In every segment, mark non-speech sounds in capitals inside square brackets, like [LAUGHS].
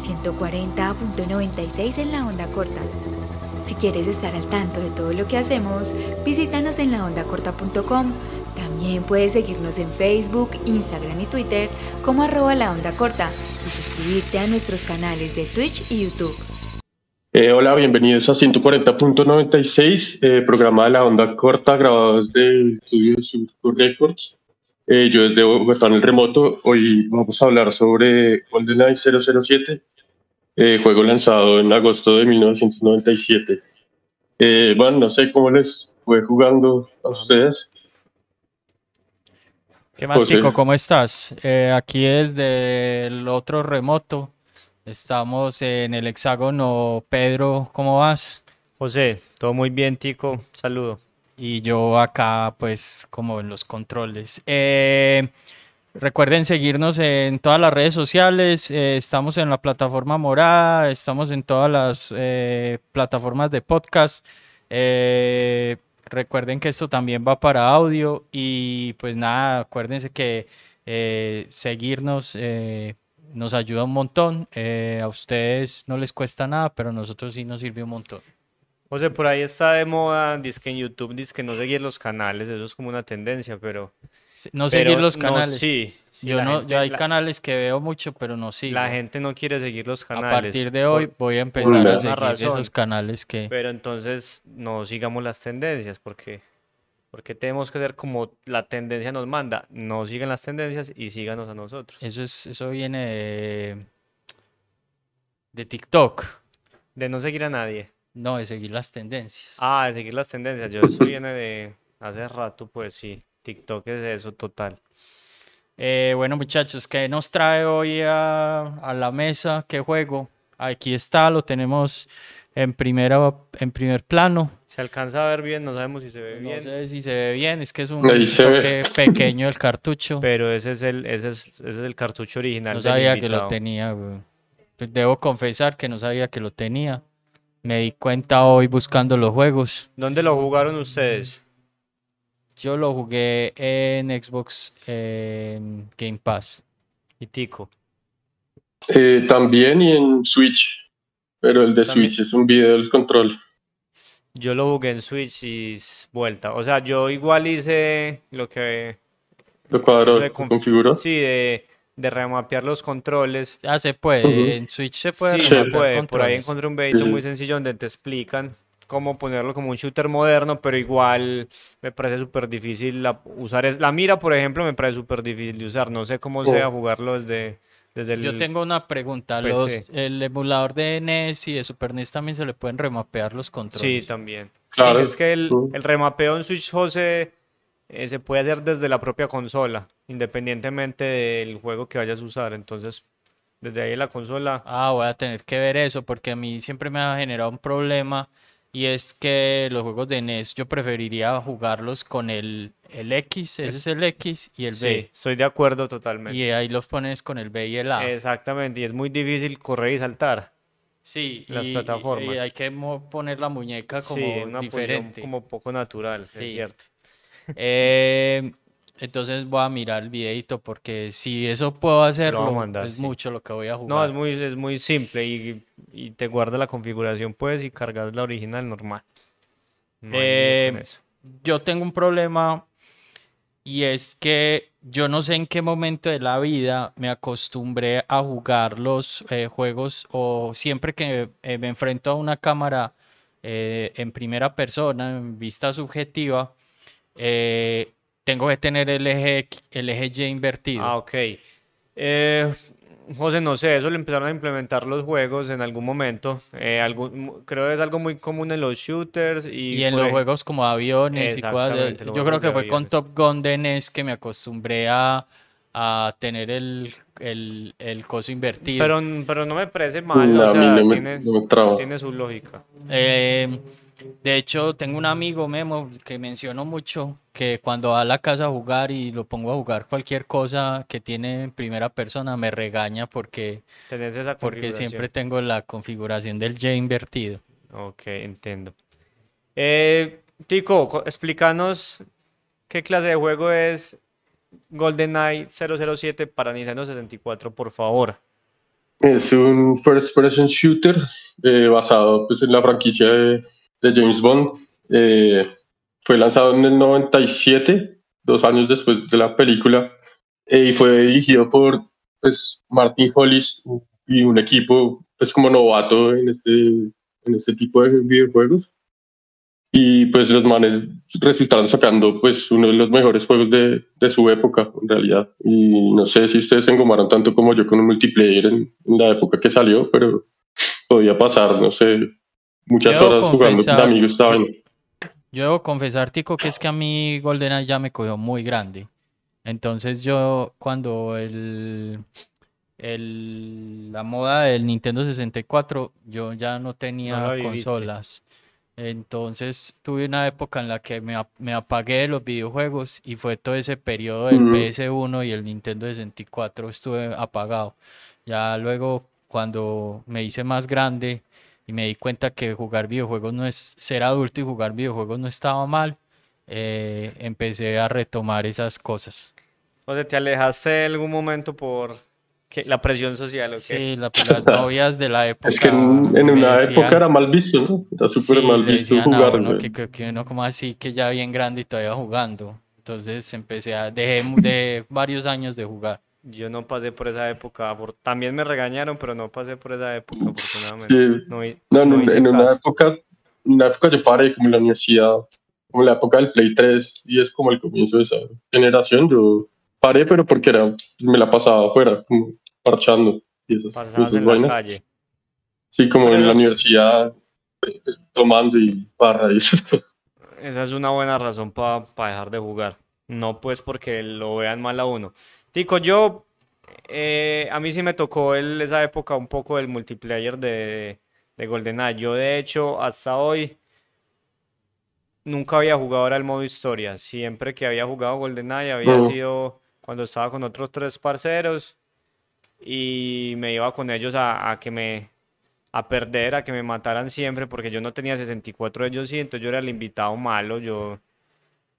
140.96 en la onda corta. Si quieres estar al tanto de todo lo que hacemos, visítanos en laondacorta.com. También puedes seguirnos en Facebook, Instagram y Twitter como arroba la onda corta y suscribirte a nuestros canales de Twitch y YouTube. Eh, hola, bienvenidos a 140.96, eh, programa de la onda corta grabado desde el estudio de Records. Eh, yo desde Bogotá en el remoto, hoy vamos a hablar sobre GoldenEye 007, eh, juego lanzado en agosto de 1997. Eh, bueno, no sé cómo les fue jugando a ustedes. ¿Qué más, Chico? ¿Cómo estás? aquí desde el otro remoto. Estamos en el hexágono. Pedro, ¿cómo vas? José, todo muy bien, Tico. Saludo y yo acá pues como en los controles. Eh, recuerden seguirnos en todas las redes sociales, eh, estamos en la plataforma morada, estamos en todas las eh, plataformas de podcast. recuerden que esto también va para audio y pues nada, acuérdense que seguirnos nos ayuda un montón. a ustedes no les cuesta nada, pero a nosotros sí nos sirve un montón. José, por ahí está de moda, dice que en YouTube dice que no seguir los canales, eso es como una tendencia, pero... No seguir los canales. sí, yo, no, yo hay canales que veo mucho, pero no sigo. La gente no quiere seguir los canales. A partir de hoy voy a empezar a seguir esos canales que... Pero entonces no sigamos las tendencias, porque, porque tenemos que hacer como la tendencia nos manda. No sigan las tendencias y síganos a nosotros. Eso, es, eso viene de, de TikTok. De no seguir a nadie. No, de seguir las tendencias. Ah, de seguir las tendencias. Yo eso viene de hace rato, pues sí. TikTok es eso total. Eh, bueno, muchachos, ¿qué nos trae hoy a, la mesa? ¿Qué juego? Aquí está, lo tenemos en, primera, en primer plano. Se alcanza a ver bien, no sabemos si se ve bien. No sé si se ve bien, es que es un toque [LAUGHS] pequeño el cartucho. Pero ese es el, ese es, ese es el cartucho original. No sabía que lo tenía, güey. Debo confesar que no sabía que lo tenía. Me di cuenta hoy buscando los juegos. ¿Dónde lo jugaron ustedes? Yo lo jugué en Xbox en Game Pass. ¿Y Tico? Eh, también y en Switch. Pero el de Switch es un video del control. Yo lo jugué en Switch y vuelta. O sea, yo igual hice lo que. ¿Lo cuadro configuró? Sí, de de remapear los controles. Ya se puede, en Switch se puede. Sí, se puede. Por ahí encontré un videito muy sencillo donde te explican cómo ponerlo como un shooter moderno, pero igual me parece súper difícil usar. Es, la mira, por ejemplo, me parece súper difícil de usar. No sé cómo sea jugarlo desde, desde el. Yo tengo una pregunta. Los, ¿El emulador de NES y de Super NES también se le pueden remapear los controles? Sí, también. Claro. es que el, el remapeo en Switch, José eh, se puede hacer desde la propia consola, independientemente del juego que vayas a usar. Entonces, desde ahí la consola. Ah, voy a tener que ver eso porque a mí siempre me ha generado un problema y es que los juegos de NES yo preferiría jugarlos con el, el X, ese es el X y el sí, B. Estoy de acuerdo totalmente. Y ahí los pones con el B y el A. Exactamente, y es muy difícil correr y saltar. Sí, las plataformas. Y hay que poner la muñeca como sí, una diferente. Como poco natural, es cierto. [LAUGHS] Eh, entonces voy a mirar el videito porque si eso puedo hacerlo, es mucho lo que voy a jugar. No, es muy, es muy simple y, y te guarda la configuración, pues, y cargas la original normal. Eh, yo tengo un problema y es que yo no sé en qué momento de la vida me acostumbré a jugar los eh, juegos o siempre que me enfrento a una cámara en primera persona, en vista subjetiva, eh, tengo que tener el eje, el eje Y invertido. Ah, ok. Eh, José, no sé, eso lo empezaron a implementar los juegos en algún momento. Eh, creo que es algo muy común en los shooters y, y en los juegos como aviones y cosas. Yo creo que fue con Top Gun de NES que me acostumbré a, a tener el, el, el, coso invertido. Pero, pero no me parece mal, o sea, tiene, tiene, su lógica. Eh, de hecho, tengo un amigo Memo que mencionó mucho que cuando va a la casa a jugar y lo pongo a jugar cualquier cosa que tiene en primera persona me regaña porque, porque siempre tengo la configuración del J invertido. Ok, entiendo. Eh, Tico, explícanos qué clase de juego es GoldenEye 007 para Nintendo 64, por favor. Es un first person shooter eh, basado pues, en la franquicia de, James Bond. Eh, fue lanzado en el 97, dos años después de la película, eh, y fue dirigido por pues, Martin Hollis y un equipo pues como novato en este, en este tipo de videojuegos y pues los manes resultaron sacando pues uno de los mejores juegos de, de, su época en realidad y no sé si ustedes se engomaron tanto como yo con un multiplayer en, la época que salió pero podía pasar no sé muchas horas jugando. Con amigos estaban yo debo confesar Tico que es que a mí GoldenEye ya me cogió muy grande. Entonces yo cuando el el, la moda del Nintendo 64, yo ya no tenía consolas. Entonces tuve una época en la que me, me, apagué de los videojuegos y fue todo ese periodo del PS1 y el Nintendo 64 estuve apagado. Ya luego cuando me hice más grande y me di cuenta que jugar videojuegos no es ser adulto y jugar videojuegos no estaba mal, eh, empecé a retomar esas cosas. O sea, te alejaste en algún momento por la presión social, ¿ok? Sí, la, las novias de la época. Es que en, una época era mal visto, ¿no? Era súper mal visto jugar. No, que, que, uno como así que ya bien grande y todavía jugando. Entonces empecé a, dejé de varios años de jugar. Yo no pasé por esa época, también me regañaron, pero no pasé por esa época, afortunadamente. No, no, en una época, una época yo paré como en la universidad, como la época del Play 3, y es como el comienzo de esa generación, yo paré, pero porque era, me la pasaba afuera, como parchando. Y esas, en la calle. Sí, como en la universidad, pues, tomando y barra y. Esa es una buena razón para dejar de jugar. No pues porque lo vean mal a uno. Tico, yo, eh, a mí sí me tocó el, esa época un poco del multiplayer de, de GoldenEye. Yo de hecho hasta hoy nunca había jugado ahora el modo historia. Siempre que había jugado GoldenEye había sido cuando estaba con otros tres parceros y me iba con ellos a, que me a perder, a que me mataran siempre, porque yo no tenía 64 de ellos sí, entonces yo era el invitado malo, yo,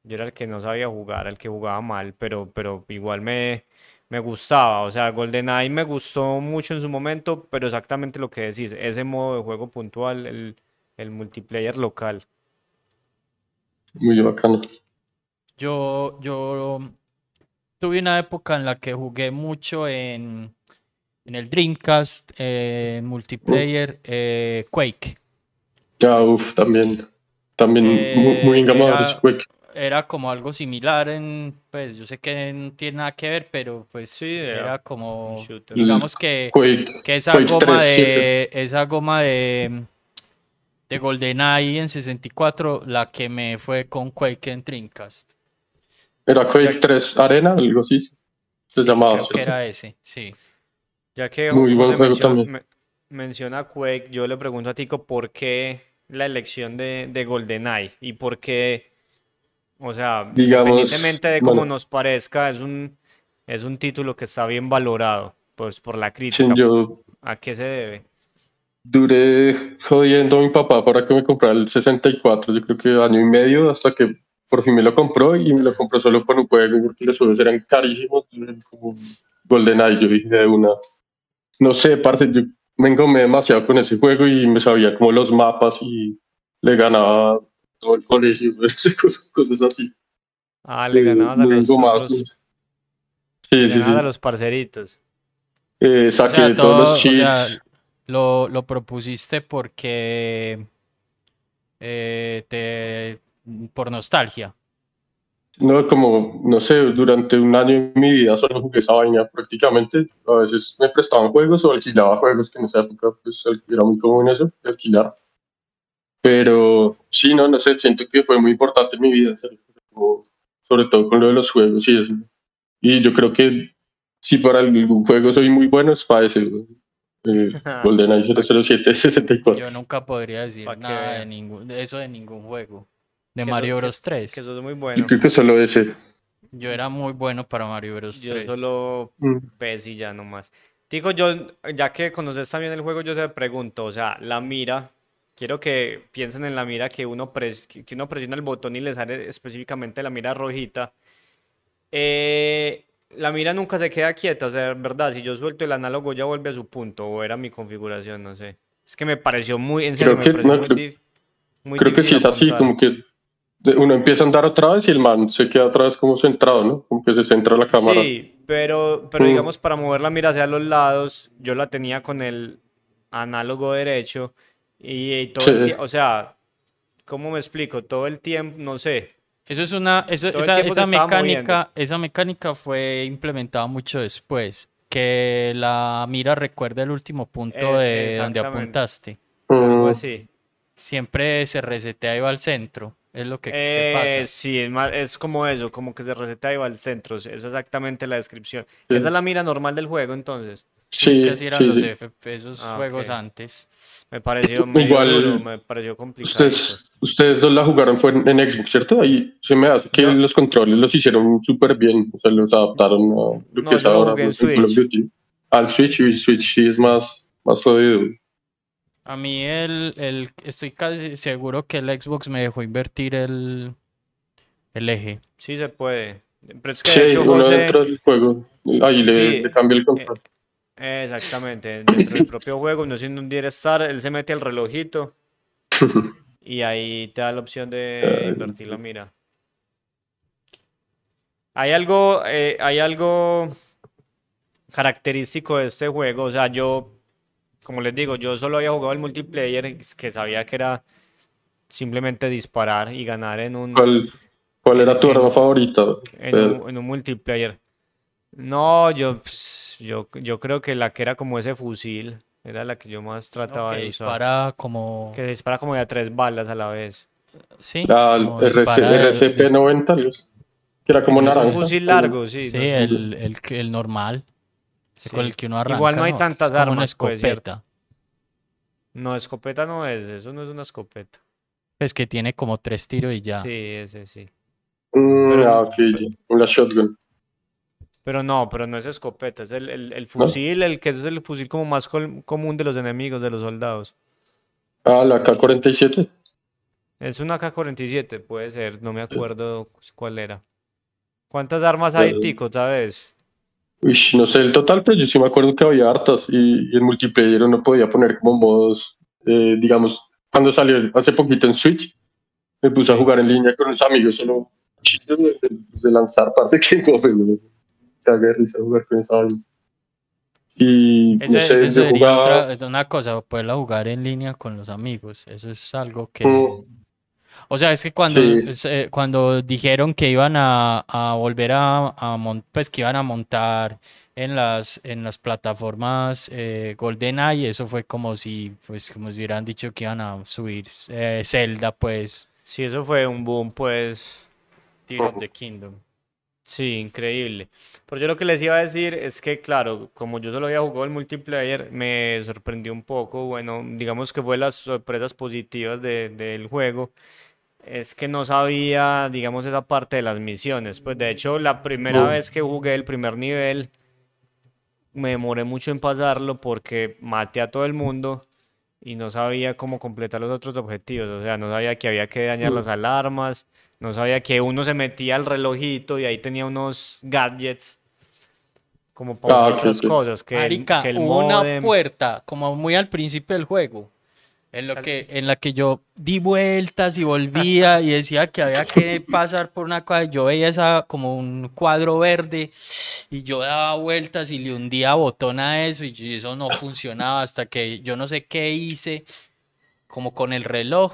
yo era el que no sabía jugar, el que jugaba mal, pero, pero igual me, me gustaba, o sea, GoldenEye me gustó mucho en su momento, pero exactamente lo que decís, ese modo de juego puntual, el, el multiplayer local. Muy bacano. Yo, yo tuve una época en la que jugué mucho en en el Dreamcast, eh, multiplayer, eh, Quake. Ya, uff, también. También muy, eh, engamado Quake. Era como algo similar en, pues yo sé que no tiene nada que ver, pero pues sí, era, como, digamos que, que esa goma de, esa goma de, de GoldenEye en 64, la que me fue con Quake en Dreamcast. Era Quake 3 Arena, algo así. Se llamaba. Creo que era ese, sí. Ya que Muy menciona, menciona Quake, yo le pregunto a Tico por qué la elección de, de GoldenEye y por qué, o sea, independientemente de cómo nos parezca, es un, es un título que está bien valorado pues, por la crítica. ¿A qué se debe? Duré jodiendo a mi papá para que me comprara el 64, yo creo que año y medio, hasta que por fin me lo compró y me lo compró solo por un juego porque los juegos eran carísimos, como GoldenEye, yo dije de una no sé, parce, yo me engomé demasiado con ese juego y me sabía como los mapas y le ganaba todo el colegio, [LAUGHS] cosas, así. Ah, le ganabas a los otros... Sí, sí, sí. a los parceritos. Eh, saqué todos los cheats. lo, lo, propusiste porque eh, te por nostalgia. No, como, no sé, durante un año en mi vida solo jugué esa vaina prácticamente. A veces me prestaban juegos o alquilaba juegos, que en esa época pues, era muy común eso, alquilar. Pero sí, no, no sé, siento que fue muy importante en mi vida, sobre todo con lo de los juegos y eso. Y yo creo que si para algún juego soy muy bueno es para ese. Eh, [LAUGHS] GoldenEye 007 64. Yo nunca podría decir nada de, ningún, de eso de ningún juego. De Mario Bros 3. Que eso es muy bueno. Yo creo que solo ese. Yo era muy bueno para Mario Bros 3. Yo solo mm. PES y ya nomás. Digo, yo, ya que conoces también el juego, yo te pregunto, o sea, la mira, quiero que piensen en la mira que uno, que uno presiona el botón y le sale específicamente la mira rojita. Eh, la mira nunca se queda quieta, o sea, verdad, si yo suelto el análogo ya vuelve a su punto, o era mi configuración, no sé. Es que me pareció muy, en serio, creo me que, pareció no, muy, creo, muy creo que sí es así, como que uno empieza a andar otra vez y el man se queda otra vez como centrado, ¿no? Como que se centra la cámara. Sí, pero, pero Mm. digamos para mover la mira hacia los lados, yo la tenía con el análogo derecho y, y todo el Sí. tiempo, o sea, ¿cómo me explico? Todo el tiempo, no sé. Eso es una, eso, el esa, esa mecánica, esa mecánica fue implementada mucho después, que la mira recuerda el último punto Eh, de donde apuntaste. Algo Mm, así. Siempre se resetea y va al centro, es lo que, Eh, pasa. sí, es, más, es como eso, como que se receta y va al centro. Es exactamente la descripción. Sí. Esa es la mira normal del juego, entonces. Sí, es que así eran sí, los sí. FP, esos Ah, juegos antes. Me pareció [LAUGHS] medio Igual, duro, me pareció complicado. Ustedes, ustedes dos la jugaron fue en, en Xbox, ¿cierto? Ahí se me hace que los controles los hicieron súper bien, o sea, los adaptaron a lo No, que es ahora en Call of Switch. Duty. Al Switch y Switch sí es más, más jodido. A mí el, el, estoy casi seguro que el Xbox me dejó invertir el, el eje. Sí se puede. Pero es que Sí, de hecho uno José, juego, ahí le, Sí, le cambia el control. eh, exactamente, dentro del propio juego, no siendo un Star, él se mete al relojito [LAUGHS] y ahí te da la opción de invertir la mira. Hay algo, eh, hay algo característico de este juego, o sea, yo, como les digo, yo solo había jugado el multiplayer, que sabía que era simplemente disparar y ganar en un, ¿Cuál, cuál era tu arma favorita? en Pedro? un, en un multiplayer. No, yo, pues, yo, yo creo que la que era como ese fusil era la que yo más trataba que de usar. dispara como... Que dispara como de a tres balas a la vez. Sí, Ah, de- RCP-90, Dios, que era como Es un naranja. fusil largo, sí. Sí, no sé. el, el, el normal, Sí. con el que uno arranca, Igual no hay Es tantas una armas, pues, ¿cierto? escopeta. No, escopeta no es, eso no es una escopeta. Pues que tiene como tres tiros y ya. Sí, ese sí. Mm, Pero- ah, ok, una shotgun. Pero no, pero no es escopeta, es el, el, el fusil, el que es el fusil como más común de los enemigos, de los soldados. Ah, la K-47. Es una K-47, puede ser, no me acuerdo cuál era. ¿Cuántas armas hay, Tico, sabes? Uy, no sé el total, pero yo sí me acuerdo que había hartas y, y en multiplayer uno podía poner como modos, eh, digamos, cuando salió hace poquito en Switch, me puse a jugar en línea con los amigos, solo chistes de, de- de lanzar, [LAUGHS] parece que no, pero me cagué de risa jugar con esa vaina. Y no Ese, sé, ese yo sería jugaba, otra, una cosa, poderla jugar en línea con los amigos. Eso es algo que... Mm. O sea, es que cuando, Sí. se- cuando dijeron que iban a, a volver a, a mon- pues que iban a montar en las, en las plataformas eh, GoldenEye, eso fue como si, pues, como si hubieran dicho que iban a subir eh, Zelda, pues, Sí, eso fue un boom, pues. Tears of the Kingdom. Sí, increíble. Pero yo lo que les iba a decir es que, claro, como yo solo había jugado el multiplayer, me sorprendió un poco. Bueno, digamos que fue las sorpresas positivas de- del juego. Es que no sabía, digamos, esa parte de las misiones. Pues de hecho, la primera vez que jugué el primer nivel, me demoré mucho en pasarlo porque maté a todo el mundo y no sabía cómo completar los otros objetivos. O sea, no sabía que había que dañar las alarmas, no sabía que uno se metía al relojito y ahí tenía unos gadgets como para otras cosas, que el, Marica, que el hubo una puerta, como muy al principio del juego, en lo que, en la que yo di vueltas y volvía y decía que había que pasar por una cosa. Yo veía esa como un cuadro verde y yo daba vueltas y le hundía botón a eso y eso no funcionaba hasta que yo no sé qué hice, como con el reloj.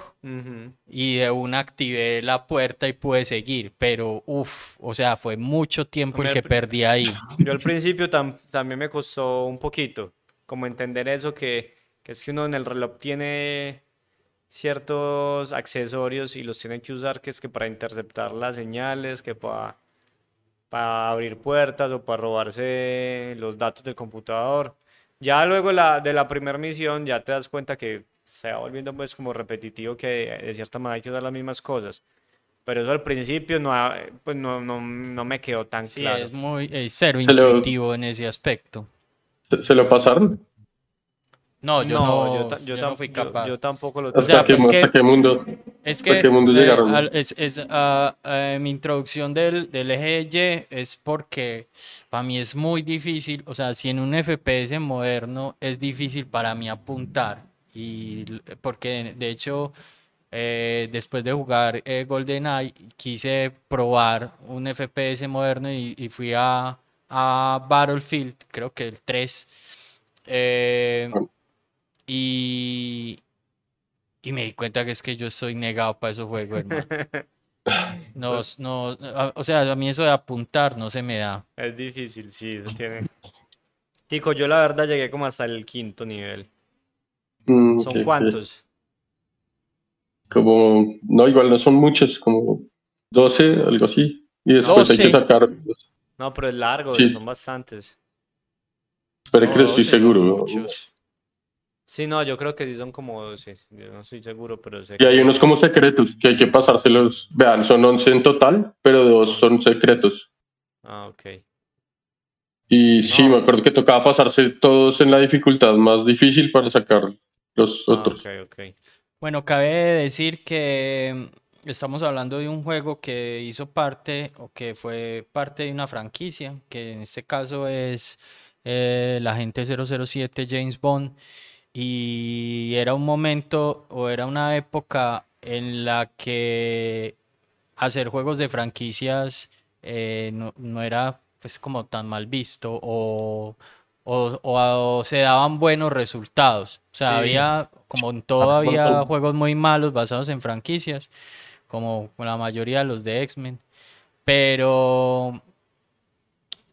Y de una activé la puerta y pude seguir, pero uff, o sea, fue mucho tiempo el que perdí ahí. Yo al principio tam- también me costó un poquito, como entender eso que, que es que uno en el reloj tiene ciertos accesorios y los tiene que usar, que es que para interceptar las señales, que para, para abrir puertas o para robarse los datos del computador. Ya luego la, de la primera misión ya te das cuenta que se va volviendo pues como repetitivo que de cierta manera hay que usar las mismas cosas. Pero eso al principio no, ha- pues no, no, no me quedó tan Sí, claro. es muy es cero Se lo- intuitivo en ese aspecto. ¿se, se lo pasaron? No, yo no, yo, fui capaz. Yo, tampoco lo ¿Hasta, qué, mundo, es que, qué mundo llegaron? es, es uh, mi introducción del, del eje Y es porque para mí es muy difícil, o sea, si en un FPS moderno es difícil para mí apuntar, y porque de hecho eh, después de jugar eh, GoldenEye quise probar un FPS moderno y, y fui a, a, Battlefield, creo que el 3. Eh, y, y me di cuenta que es que yo estoy negado para esos juegos, hermano. [LAUGHS] No, no, o sea, a mí eso de apuntar no se me da. Es difícil, sí, tiene. Tico, yo la verdad llegué como hasta el quinto nivel. Mm, ¿Son cuántos? Como, no, igual no son muchos, como 12, algo así. Y después hay que sacar. No, pero es largo, son bastantes. Espero que estoy seguro. Sí, no, yo creo que sí son como, sí, yo no estoy seguro, pero sé Y hay unos como secretos que hay que pasárselos. Vean, son 11 en total, pero dos son secretos. Ah, ok. Y sí, me acuerdo que tocaba pasarse todos en la dificultad más difícil para sacar los ah, otros. Ok, ok. Bueno, cabe decir que estamos hablando de un juego que hizo parte o que fue parte de una franquicia, que en este caso es eh, la agente 007 James Bond y era un momento o era una época en la que hacer juegos de franquicias eh, no, era pues como tan mal visto o, o, se daban buenos resultados. O sea, había, como en todo, había juegos muy malos basados en franquicias, como la mayoría de los de X-Men. Pero,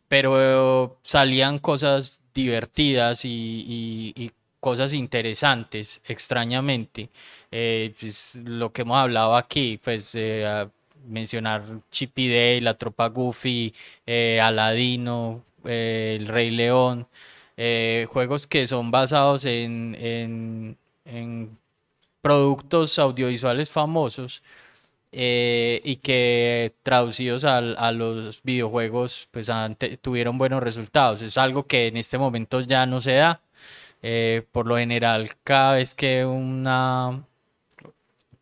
pero salían cosas divertidas y cosas interesantes, extrañamente. Eh, pues, lo que hemos hablado aquí, pues eh, mencionar Chippy Day, la tropa Goofy, eh, Aladino, el Rey León, juegos que son basados en, productos audiovisuales famosos. y que traducidos a, los videojuegos pues tuvieron buenos resultados. Es algo que en este momento ya no se da. Eh, por lo general, cada vez que una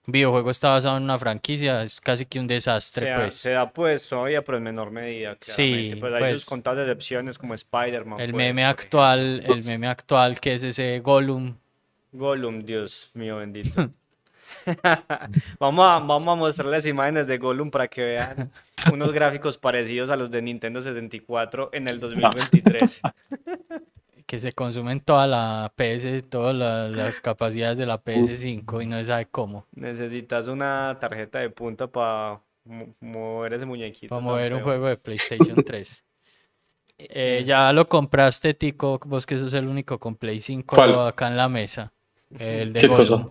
videojuego está basado en una franquicia, es casi que un desastre. Se, pues. se da pues todavía, pero en menor medida. Sí, pues hay sus contadas excepciones como Spider-Man. El pues, meme actual, el meme actual que es ese Gollum. Gollum, Dios mío bendito. [LAUGHS] [LAUGHS] vamos, a, vamos a mostrarles imágenes de Gollum para que vean unos gráficos parecidos a los de Nintendo 64 en el 2023. [LAUGHS] que se consumen toda la PS, todas las, [GASPS] capacidades de la PS5 y no se sabe cómo. Necesitas una tarjeta de punta para mover ese muñequito. Para mover un juego de PlayStation [LAUGHS] 3. Eh, ya lo compraste, Tico, vos que sos el único con Play 5 acá en la mesa. El de ¿Qué cosa?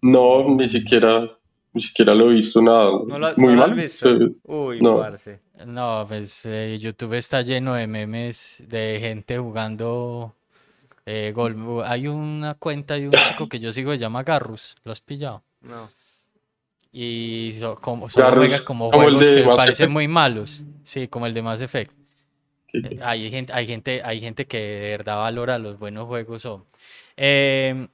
No, ni siquiera ni siquiera lo he visto nada. Muy mal. Uy, no. Parce. No, pues eh, YouTube está lleno de memes de gente jugando eh, gol. Hay una cuenta de un chico que yo sigo que se llama Garrus. ¿Lo has pillado? No. Y como, juega como, juegos que parecen muy malos. Sí, como el de Mass Effect. Eh, hay, gente, hay, gente, hay gente que de verdad valora los buenos juegos. Eh,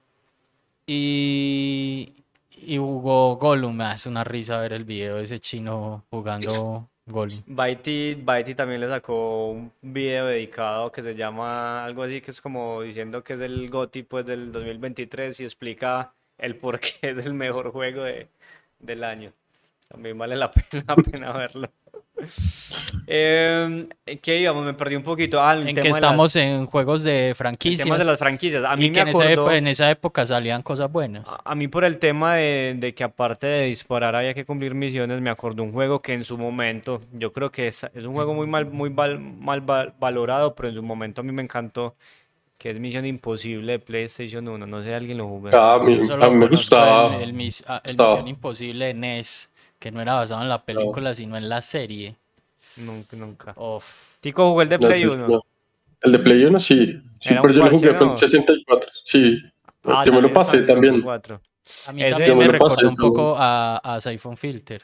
y, y jugó Gollum. Me hace una risa ver el video de ese chino jugando Gollum. Baiti, también le sacó un video dedicado que se llama algo así, que es como diciendo que es el GOTY pues, del 2023 y explica el por qué es el mejor juego de, del año. También vale la [LAUGHS] pena verlo. Eh, ¿Qué íbamos? Me perdí un poquito. Ah, en que estamos en juegos de franquicias. Temas de las franquicias. A mí me en, esa en, esa época salían cosas buenas. A, mí por el tema de, de, que aparte de disparar había que cumplir misiones, me acordó un juego que en su momento, yo creo que es, es un juego muy mal, muy mal, valorado, pero en su momento a mí me encantó que es Misión Imposible de PlayStation 1. No sé si alguien lo jugó. Ah, a mí, me gustaba. El, el, ah, el Misión Imposible de NES que no era basado en la película, sino en la serie. Nunca, nunca. Tico jugó el de Play 1. El de Play 1 sí. sí pero yo lo jugué con 64. Sí. Ah, me lo pasé también. A mí también me, recordó un poco a, a Siphon Filter.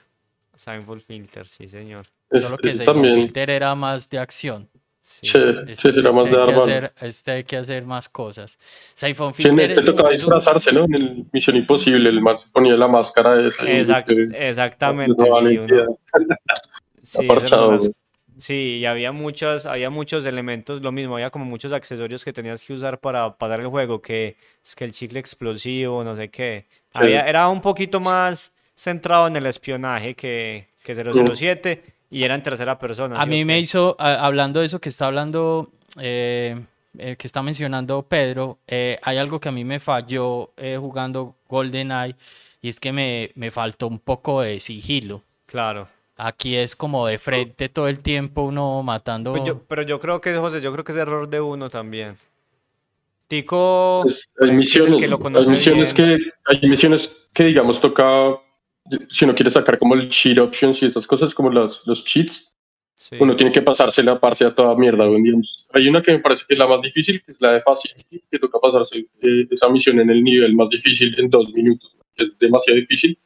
Siphon Filter, sí, señor. Solo que Siphon Filter era más de acción. Sí, sí, este, más este de hay que hacer, este hay que hacer más cosas. Siphon Sí, en tocaba disfrazarse, ¿no? En el Misión Imposible, el man se ponía la máscara esa. Exact- exactamente, sí, uno- [LAUGHS] y había muchos, había muchos elementos, lo mismo, había como muchos accesorios que tenías que usar para pasar el juego, que es que el chicle explosivo, no sé qué. Había, era un poquito más centrado en el espionaje que, que 007 y era en tercera persona. A ¿sí o mí me hizo, a- hablando de eso que está hablando, eh, eh, que está mencionando Pedro, eh, hay algo que a mí me falló eh, jugando GoldenEye y es que me, me faltó un poco de sigilo. Claro. Aquí es como de frente todo el tiempo uno matando. Pues yo- pero yo creo que, José, yo creo que es error de uno también. Tico, Pues, hay misiones, que lo hay misiones que, hay misiones que digamos toca, si uno quiere sacar como el cheat options y esas cosas, como los, los cheats, Sí. uno tiene que pasarse la parce a toda mierda. Hay una que me parece que es la más difícil, que es la de Facility, que toca pasarse eh, esa misión en el nivel más difícil en dos minutos, que es demasiado difícil.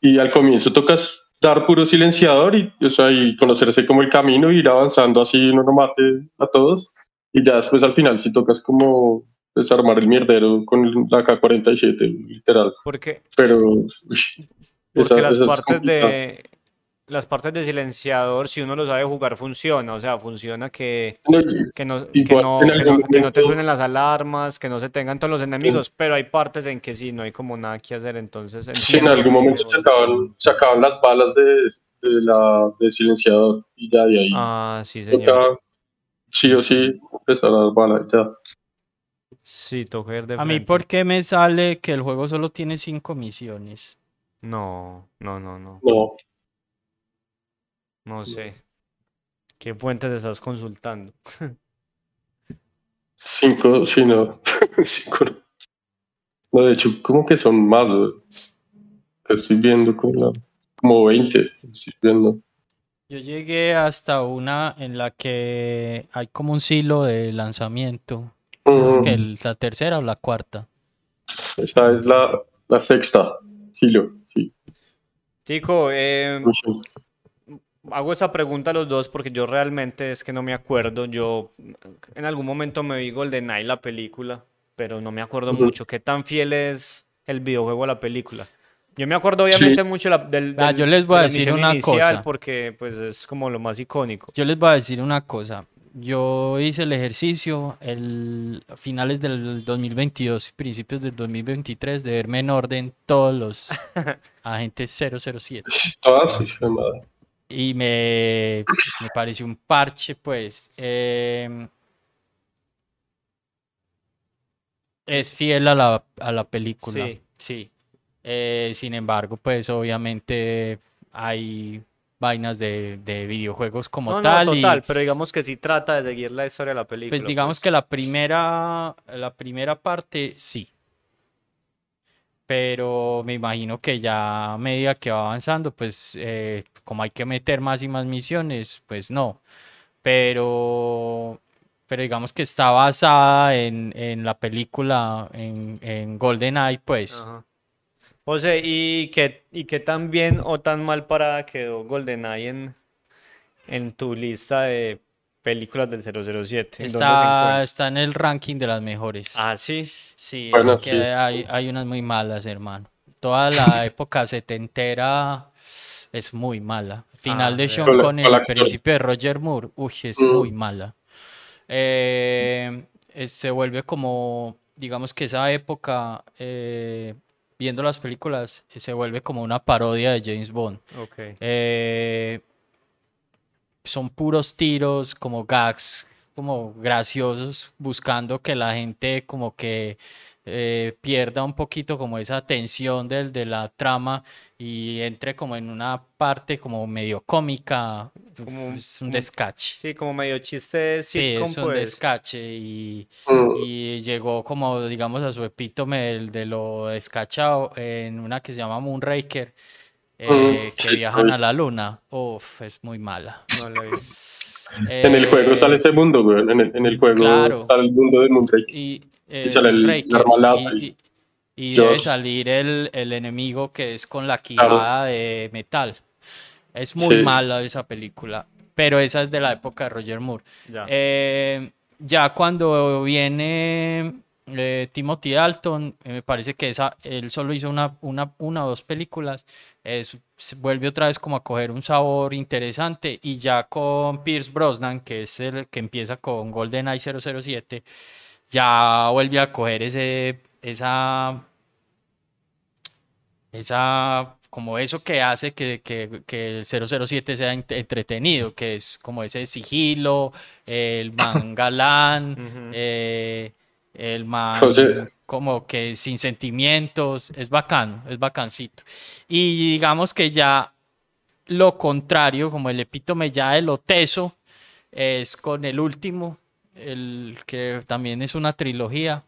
Y al comienzo tocas dar puro silenciador y, o sea, y conocerse como el camino y ir avanzando así uno no mate a todos. Y ya después al final si tocas como desarmar el mierdero con la K-47, literal. Porque, Pero, uy, porque las partes de las partes de silenciador, si uno lo sabe jugar, funciona. O sea, funciona que, que no, que no, en que no, algún que no te suenen las alarmas, que no se tengan todos los enemigos, pero hay partes en que sí, no hay como nada que hacer, entonces Sí, en algún momento dice José. sacaban, sacaban las balas de, de la de silenciador y ya de ahí Ah, sí, señor. tocaba sí o sí empezar las balas y ya. Sí, toca ir de a mí. ¿por qué me sale que el juego solo tiene cinco misiones? No, no, no, no, No, no sé. ¿Qué fuentes estás consultando? [LAUGHS] cinco, sí, no. [LAUGHS] cinco, no. De hecho, como que son más, estoy viendo como, la, como 20, estoy viendo. Yo llegué hasta una en la que hay como un silo de lanzamiento. Esa es que Mm, el- la tercera o la cuarta. Esa es la, la sexta, Silo, sí. Tico, eh, hago esa pregunta a los dos porque yo realmente es que no me acuerdo. Yo en algún momento me vi GoldenEye la película, pero no me acuerdo Ujú. mucho. ¿Qué tan fiel es el videojuego a la película? Yo me acuerdo obviamente mucho la- del, Ah, del- yo les voy a decir una inicial cosa. porque pues es como lo más icónico. Yo les voy a decir una cosa. Yo hice el ejercicio el, a finales del 2022 y principios del 2023 de verme en orden todos los [LAUGHS] agentes 007. Todas, sí, fue madre. Y me, me pareció un parche, pues. em, es fiel a la, a la película. Sí. Sí. Eh, sin embargo, pues obviamente hay vainas de, de videojuegos como No, no, tal. y- pero digamos que sí trata de seguir la historia de la película. pues digamos que la primera, la primera parte sí. Pero me imagino que ya a medida que va avanzando, pues eh, como hay que meter más y más misiones, pues no. Pero, pero digamos que está basada en, en la película, en, en GoldenEye, pues. Ajá. José, ¿y qué, ¿y qué tan bien o tan mal parada quedó GoldenEye en, en tu lista de películas del 007? ¿En dónde se Está, está en el ranking de las mejores. Ah, sí. Sí, Bueno, es que sí. hay, hay unas muy malas, hermano. Toda la [LAUGHS] época setentera es muy mala. Final Ah, de veo. Sean Connery, el principio de Roger Moore, uy, es Mm. muy mala. Eh, eh, se vuelve como, digamos que esa época, eh, viendo las películas, eh, se vuelve como una parodia de James Bond. Eh, son puros tiros, como gags, como graciosos, buscando que la gente como que eh, pierda un poquito como esa tensión del, de la trama y entre como en una parte como medio cómica. Uf, Como un- es un descache. Sí, como medio chiste Sí, es un pues. descache y, Mm, y llegó como, digamos, a su epítome del- de, lo descachado en una que se llama Moonraker, eh, que sí, viajan a la luna. Uf, es muy mala. No. En el juego Eh, sale ese mundo, güey. En el, en el juego claro. sale el mundo de Moonraker. y, y sale el Moonraker, y, y- y- debe salir el, el enemigo que es con la Claro. quijada de metal. Es muy Sí. mala esa película. pero esa es de la época de Roger Moore. Ya, eh, ya cuando viene eh, Timothy Dalton, eh, me parece que esa, él solo hizo una, una, una o dos películas, es, vuelve otra vez como a coger un sabor interesante y ya con Pierce Brosnan, que es el que empieza con GoldenEye 007, ya vuelve a coger ese, esa, esa como eso que hace que, que, que, el 007 sea entretenido, que es como ese sigilo, el [LAUGHS] man galán, eh, el man como que sin sentimientos, es bacano, es bacancito. Y digamos que ya lo contrario, como el epítome ya de lo teso, es con el último, el que también es una trilogía,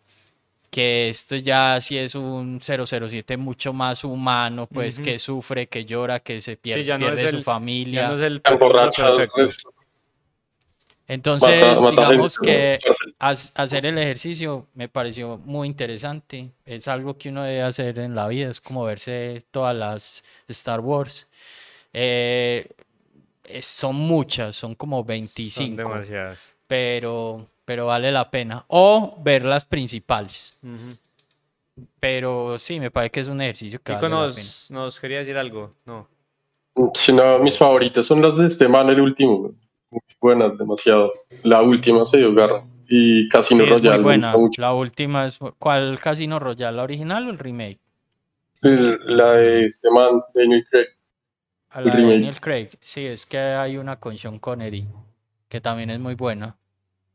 que esto ya sí es un 007 mucho más humano, pues que sufre, que llora, que se pierde, su familia. el Entonces, digamos que hacer el ejercicio me pareció muy interesante. Es algo que uno debe hacer en la vida, es como verse todas las Star Wars. Eh, son muchas, son como 25. Son demasiadas. Pero pero vale la pena. O ver las principales. Pero sí, me parece que es un ejercicio que vale nos, la pena. nos quería decir algo, ¿no? Sí, no, mis favoritas son las de este man, el último. Muy buenas, demasiado. La última se dio garra. Y Casino sí, Royale. muy buena. La última es. ¿Cuál Casino Royale? ¿La original o el remake? La de este man, Daniel Craig. la de Daniel Craig. Sí, es que hay una con Sean Connery. Que también es muy buena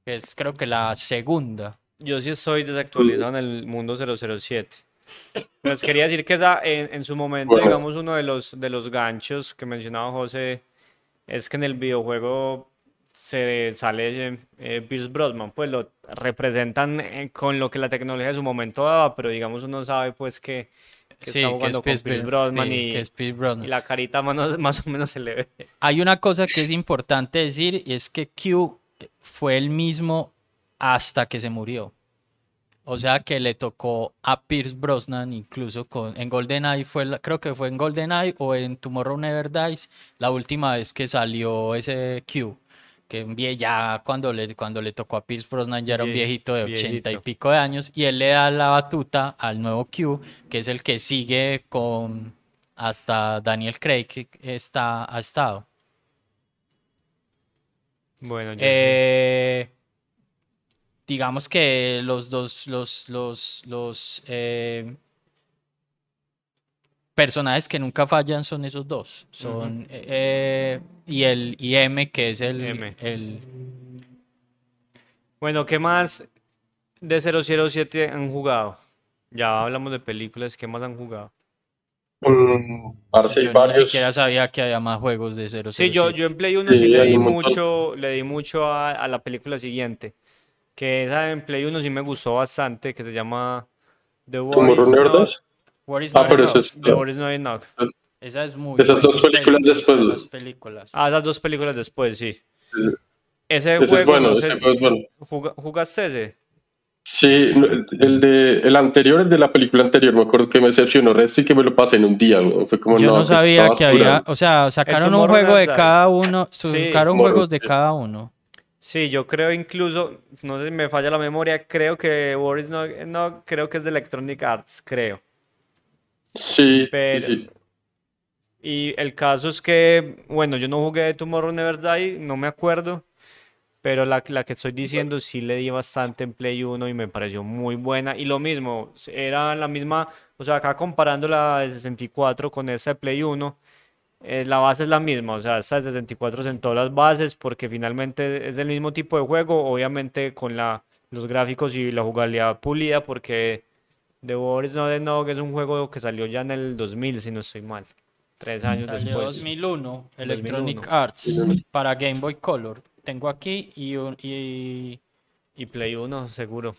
es creo que la segunda. Yo sí estoy desactualizado en el mundo 007. Les quería decir que esa, en, su momento, digamos, uno de los, de los ganchos que mencionaba José es que en el videojuego se sale eh, Pierce Brosnan, pues lo representan eh, con lo que la tecnología de su momento daba, pero digamos uno sabe pues que, está jugando con Pierce Brosnan, y, y, la carita más, [LAUGHS] más o menos se le ve. Hay una cosa que es importante decir y es que Q fue el mismo hasta que se murió. O sea que le tocó a Pierce Brosnan, incluso con, en GoldenEye, fue creo que fue en GoldenEye o en Tomorrow Never Dies, la última vez que salió ese Q. Que ya cuando le, cuando le tocó a Pierce Brosnan ya era un viejito de ochenta y pico de años, y él le da la batuta al nuevo Q, que es el que sigue con hasta Daniel Craig que está, ha estado. Bueno, eh, digamos que los dos, los, los, los eh, personajes que nunca fallan son esos dos. Son eh, y el y M, que es el, el. Bueno, ¿qué más de 007 han jugado? Ya hablamos de películas, ¿qué más han jugado? Mm, yo ni siquiera sabía que había más juegos de 007. Sí, yo, yo en Play 1 sí, le di mucho, le di mucho a, la película siguiente. Que esa en Play 1 sí me gustó bastante, que se llama The War is Not, War is ah, pero enough. Es, The War is Not Enough. Esa es muy Esas dos películas después. películas. Ah, esas dos películas después, sí. Ese, juego, es bueno, no sé, ese juego es bueno. ¿Jugaste ese? Sí, el, de, el anterior, el de la película anterior, me acuerdo que me decepcionó resto y que me lo pasé en un día. Fue como, Yo no, sabía que había, o sea, sacaron un juego de cada uno, sacaron juegos de cada uno. Sí, yo creo incluso, no sé si me falla la memoria, creo que Boris no, no creo que es de Electronic Arts, creo. Sí, sí, sí. Y el caso es que, bueno, yo no jugué Tomorrow Never Die, no me acuerdo. Pero la, la, que estoy diciendo sí le di bastante en Play 1 y me pareció muy buena. Y lo mismo, era la misma, o sea, acá comparando la de 64 con esta de Play 1, eh, la base es la misma, o sea, esta de 64 en todas las bases porque finalmente es del mismo tipo de juego, obviamente con la, los gráficos y la jugabilidad pulida porque The War is Not Enough es un juego que salió ya en el 2000, si no estoy mal. Tres años salió después. 2001, Electronic Arts, para Game Boy Color tengo aquí y, y, y Play 1 seguro.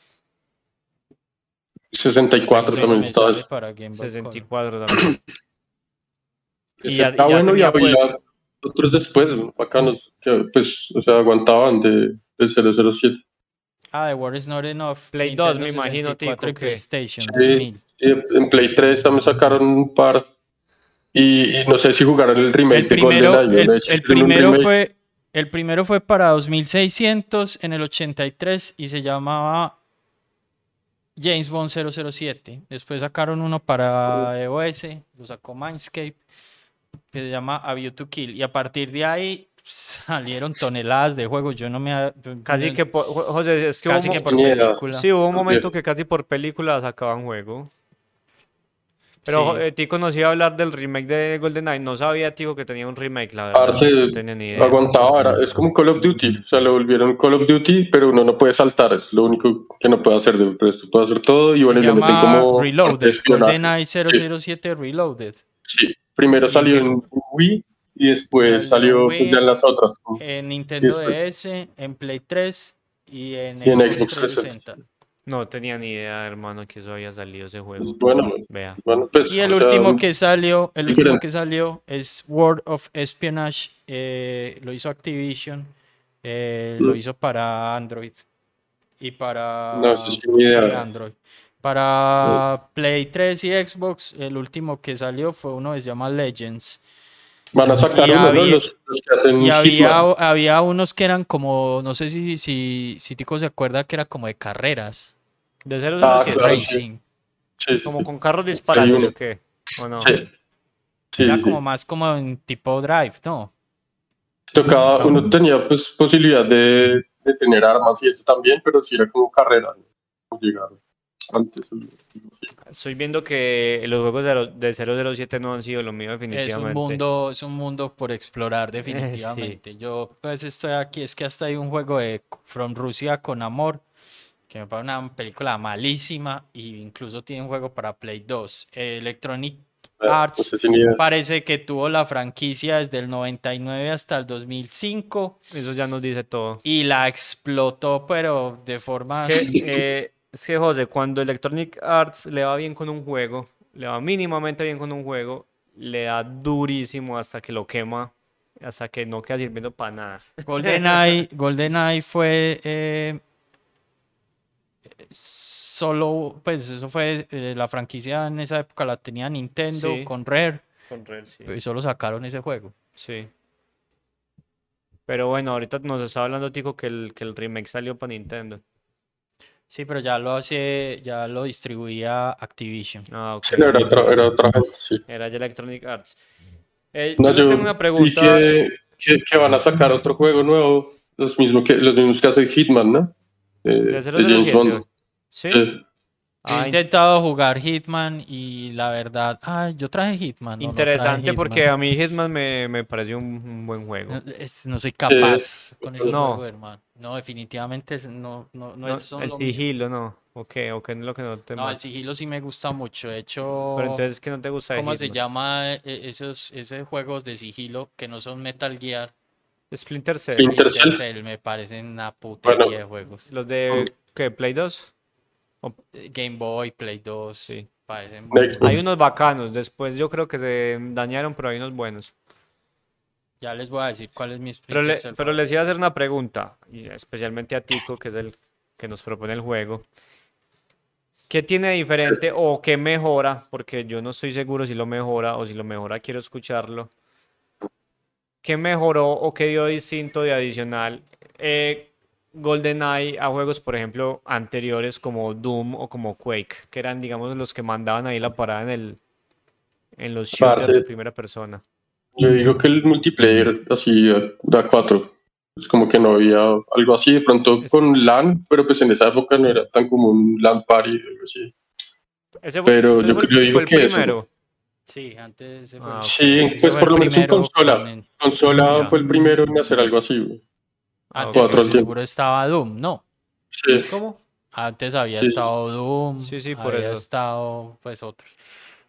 64 también está. 64 también. [CLEARS THROAT] y ya, está bueno y había pues... otros después, bacanos, que pues, o sea, aguantaban de, de 007. Ah, The War is Not Enough. Play 2, me imagino, tipo que... PlayStation sí, en Play 3 también sacaron un par. Y, no sé si jugaron el remake el primero, de El, el primero fue El primero fue para 2600 en el 83 y se llamaba James Bond 007. Después sacaron uno para EOS, lo sacó Mindscape, que se llama A View to Kill. Y a partir de ahí salieron toneladas de juegos. Yo no me. Casi que por, José, es que, casi hubo, que por película. Sí, hubo un momento que casi por película sacaban juego. Pero Sí. eh, Tico nos iba a hablar del remake de GoldenEye. No sabía, Tico, que tenía un remake, la verdad. Parce, no tenía ni idea. aguantaba, era- es como Call of Duty, o sea, lo volvieron Call of Duty, pero uno no puede saltar, es lo único que no puede hacer, de resto puede hacer todo y Se bueno, y le meten llama como Reloaded. GoldenEye 007 Reloaded. Sí, primero salió en Wii y después Salió en salió Wii, pues, ya en las otras. como- En Nintendo DS, en Play 3 y en Y en Xbox Xbox 360. No tenía ni idea, hermano, que eso había salido ese juego. Bueno, Vea. bueno, pues. Y el sea, último que salió, el último que salió es World of Espionage, eh, lo hizo Activision, eh, lo Mm. hizo para Android y para No, idea. Android. Para Play 3 y Xbox, el último que salió fue uno que se llama Legends. Van a sacar y uno, ¿no? había- Los, los que hacen Y había, había unos que eran como, no sé si, si, si Tico se acuerda que era como de carreras, De 007. Ah, claro, racing. Sí, sí, Como sí. con carros disparados. ¿o qué? ¿O no? Sí. Sí, Era sí, como más como en tipo drive, ¿no? Tocaba, uno tenía pues posibilidad de, de tener armas y eso también, pero sí era como carrera. ¿no? Llegaron antes. Estoy viendo que los juegos de, lo- de 007 no han sido lo mío Es definitivamente. un mundo, es un mundo por explorar [LAUGHS] definitivamente. Yo pues estoy aquí, es que hasta hay un juego de From Rusia con Amor, que me parece una película malísima e incluso tiene un juego para Play 2. Eh, Electronic Ah, Arts no sé si ni idea. parece que tuvo la franquicia desde el 99 hasta el 2005 Eso ya nos dice todo. y la explotó pero de forma... Es que, [LAUGHS] eh, es que, José, cuando Electronic Arts le va bien con un juego, le va mínimamente bien con un juego, le da durísimo hasta que lo quema, hasta que no queda sirviendo para nada. [LAUGHS] GoldenEye, GoldenEye fue eh, solo, pues eso fue eh, la franquicia en esa época la tenía Nintendo Sí. con Rare Con Rare, sí. y solo sacaron ese juego. Sí. Pero bueno, ahorita nos está hablando Tico que el, que el remake salió para Nintendo. Sí, pero ya lo hace, ya lo distribuía Activision. Ah, ok. Sí, no, era otra, era otra gente, sí. Era Electronic Arts. Eh, No, yo les yo tengo una pregunta. que, que, que van a sacar otro juego nuevo, los mismos que, los mismos que hace Hitman, ¿no? Eh, ¿De de James 007? Bond. ¿Sí? Sí. He Ah, in- intentado jugar Hitman y la verdad, ay, yo traje Hitman. no, no traje interesante porque Hitman. a mí Hitman me, me pareció un, un buen juego. No, es- no soy capaz con ese No. juego, hermano. No, definitivamente es- no, no, no, No, es- son el sigilo, no. Ok, ok, no es lo que no te No, el sigilo sí me gusta mucho. De hecho, Pero entonces, ¿qué no te gusta ¿cómo se llama eh, esos, esos juegos de sigilo que no son Metal Gear? Splinter Cell. Splinter Splinter Cell. Cell me parecen una putería Bueno. de juegos. Los de, ¿qué? ¿Play 2? Eh, Game Boy, Play 2, Sí. parecen. Hay unos bacanos, después yo creo que se dañaron, pero hay unos buenos. Ya les voy a decir cuál es mi Pero, le- les iba a hacer una pregunta, y especialmente a Tico, que es el que nos propone el juego. ¿Qué tiene diferente o qué mejora? Porque yo no estoy seguro si lo mejora o si lo mejora quiero escucharlo. ¿Qué mejoró o qué dio distinto de adicional eh, GoldenEye a juegos, por ejemplo, anteriores como Doom o como Quake, que eran, digamos, los que mandaban ahí la parada en el en los shooters de primera persona? Yo digo que el multiplayer así da cuatro. Es como que no había algo así, de pronto Es- con LAN, pero pues en esa época no era tan común LAN party, algo así. Ese fue, Pero yo- fue yo digo fue el que eso- primero. Sí, antes ese fue Ah. Sí, pues fue por lo menos en consola. con el- Consola Ya. fue el primero en hacer algo así. Antes seguro estaba Doom, ¿no? Sí, ¿Cómo? Antes había Sí, estado Doom, Sí, sí, por había eso. estado pues otros.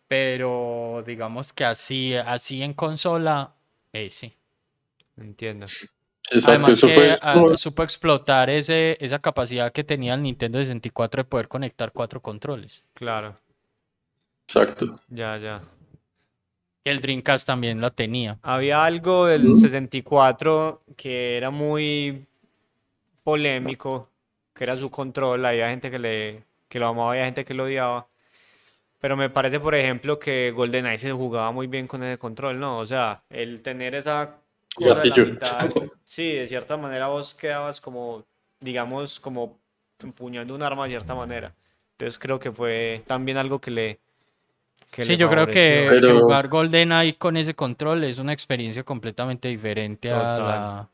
Pero digamos que así, así en consola, eh, sí. Entiendo. exacto. Además que fue ah, supo explotar ese, esa capacidad que tenía el Nintendo 64 de poder conectar cuatro controles. Claro. Exacto. Ya, ya. Y el Dreamcast también la tenía. Había algo del 64 que era muy polémico, que era su control. Había gente que, le, que lo amaba, había gente que lo odiaba. Pero me parece, por ejemplo, que GoldenEye se jugaba muy bien con ese control, ¿no? O sea, el tener esa cosa de la mitad. [LAUGHS] Sí, de cierta manera vos quedabas como, digamos, como empuñando un arma de cierta manera. Entonces creo que fue también algo que le... sí, yo creo que, Pero... que, jugar GoldenEye con ese control es una experiencia completamente diferente a la,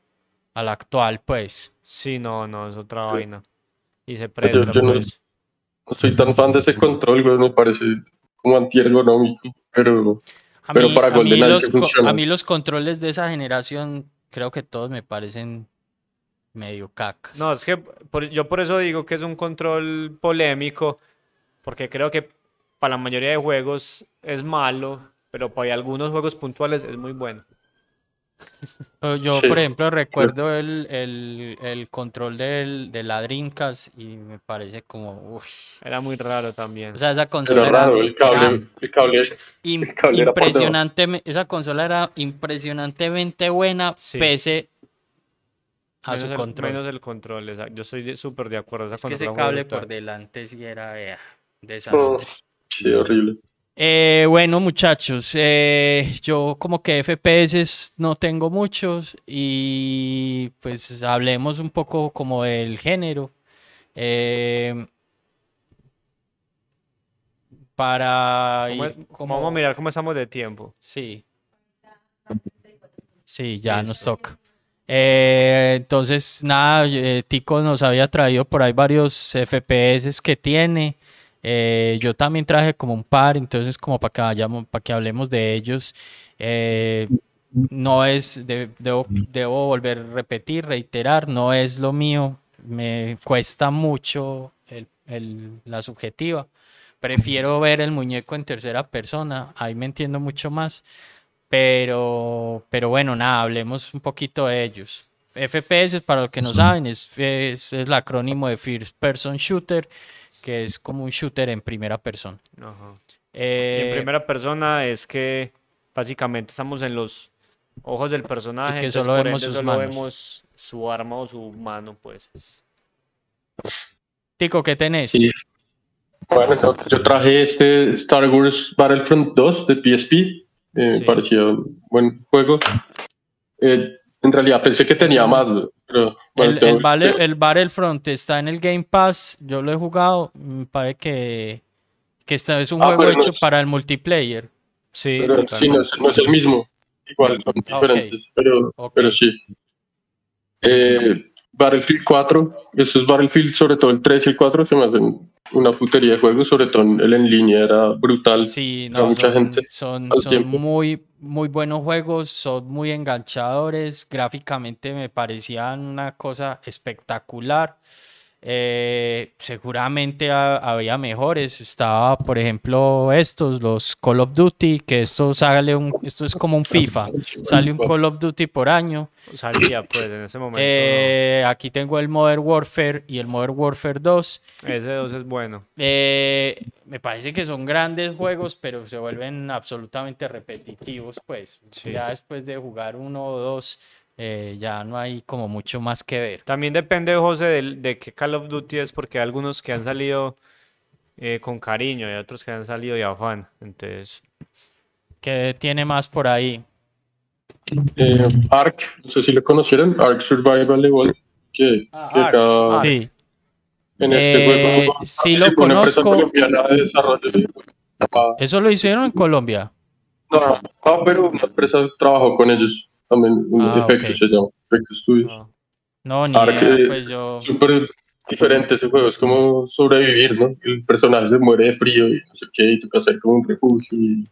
a la, actual, pues. Sí, no, no, es otra vaina. Y se presta, yo, pues. no, soy tan fan de ese control, güey, me parece como antiergonómico, pero, pero para GoldenEye funciona. A mí los controles de esa generación creo que todos me parecen medio cacas. No, es que yo por eso digo que es un control polémico, porque creo que para la mayoría de juegos es malo, pero para algunos juegos puntuales es muy bueno. [LAUGHS] Yo, por ejemplo, recuerdo el, el, el control del, de la Dreamcast y me parece como. era muy raro también. O sea, esa consola era. Raro, el cable, el cable, impresionante. Esa consola era impresionantemente buena, pese a su control. Menos el control, yo estoy súper de acuerdo. Esa ese cable por delante sí era desastre. Oh, sí, horrible. Eh, bueno, muchachos, eh, yo como que FPS no tengo muchos y pues hablemos un poco como del género. Eh, para... Vamos a mirar cómo estamos de tiempo. Sí. Sí, ya nos toca. entonces, nada, Tico nos había traído por ahí varios FPS que tiene. Eh, yo también traje como un par, entonces como para que vayamos, para que hablemos de ellos. Eh, no es, debo, debo, volver a repetir, reiterar, no es lo mío, me cuesta mucho la subjetiva. Prefiero ver el muñeco en tercera persona, ahí me entiendo mucho más. Pero, pero bueno, nada, hablemos un poquito de ellos. FPS, para los que no saben, es, es el acrónimo de First Person Shooter que es como un shooter en primera persona. en eh, primera persona es que básicamente estamos en los ojos del personaje, que solo, vemos, solo vemos, su arma o su mano, pues. Tico, ¿qué tenés? Bueno, yo traje este Star Wars Battlefront 2 de PSP. Eh, Me parecía un buen juego. Eh, en realidad pensé que tenía más, el, el, Battlefront está en el Game Pass, yo lo he jugado, me parece que, que este es un ah, juego hecho para el multiplayer. Sí, pero, no, es, el mismo, igual son ah, diferentes, pero, pero sí. Eh, Battlefield 4, esos Battlefield, sobre todo el 3 y el 4, se me hacen una putería de juegos, sobre todo el en línea era brutal. Sí, no, mucha son, gente son, son muy, muy buenos juegos, son muy enganchadores, gráficamente me parecían una cosa espectacular. Eh, seguramente había mejores. Estaba, por ejemplo, estos, los Call of Duty, que esto sale un, esto es como un FIFA. Sale un Call of Duty por año. Salía, pues, en ese momento. Eh, aquí tengo el Modern Warfare y el Modern Warfare 2. Ese 2 es bueno. Eh, me parece que son grandes juegos, pero se vuelven absolutamente repetitivos, pues. Ya después de jugar uno o dos eh, ya no hay como mucho más que ver. También depende, José, de, de qué Call of Duty es, porque hay algunos que han salido eh, con cariño y otros que han salido de afán. Entonces, ¿qué tiene más por ahí? Eh, Ark, no sé si lo conocieron, Ark Survival Evolved, que, ah, sí. en este juego sí lo conozco. ¿Eso lo hicieron en Colombia? No, ah, pero una empresa trabajó con ellos también un ah, efecto se llama, Efecto Studios. No, ni idea, pues yo... Súper diferente ese juego, es como sobrevivir, ¿no? El personaje se muere de frío y no sé qué, y toca hacer como un refugio y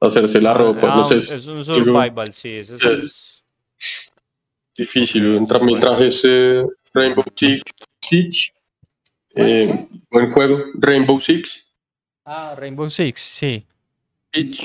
hacerse la ropa, no ah, sé. Es un survival, sí, eso es... Difícil, también traje ese Rainbow Six, eh, buen juego, Rainbow Six. Ah, Rainbow Six, sí.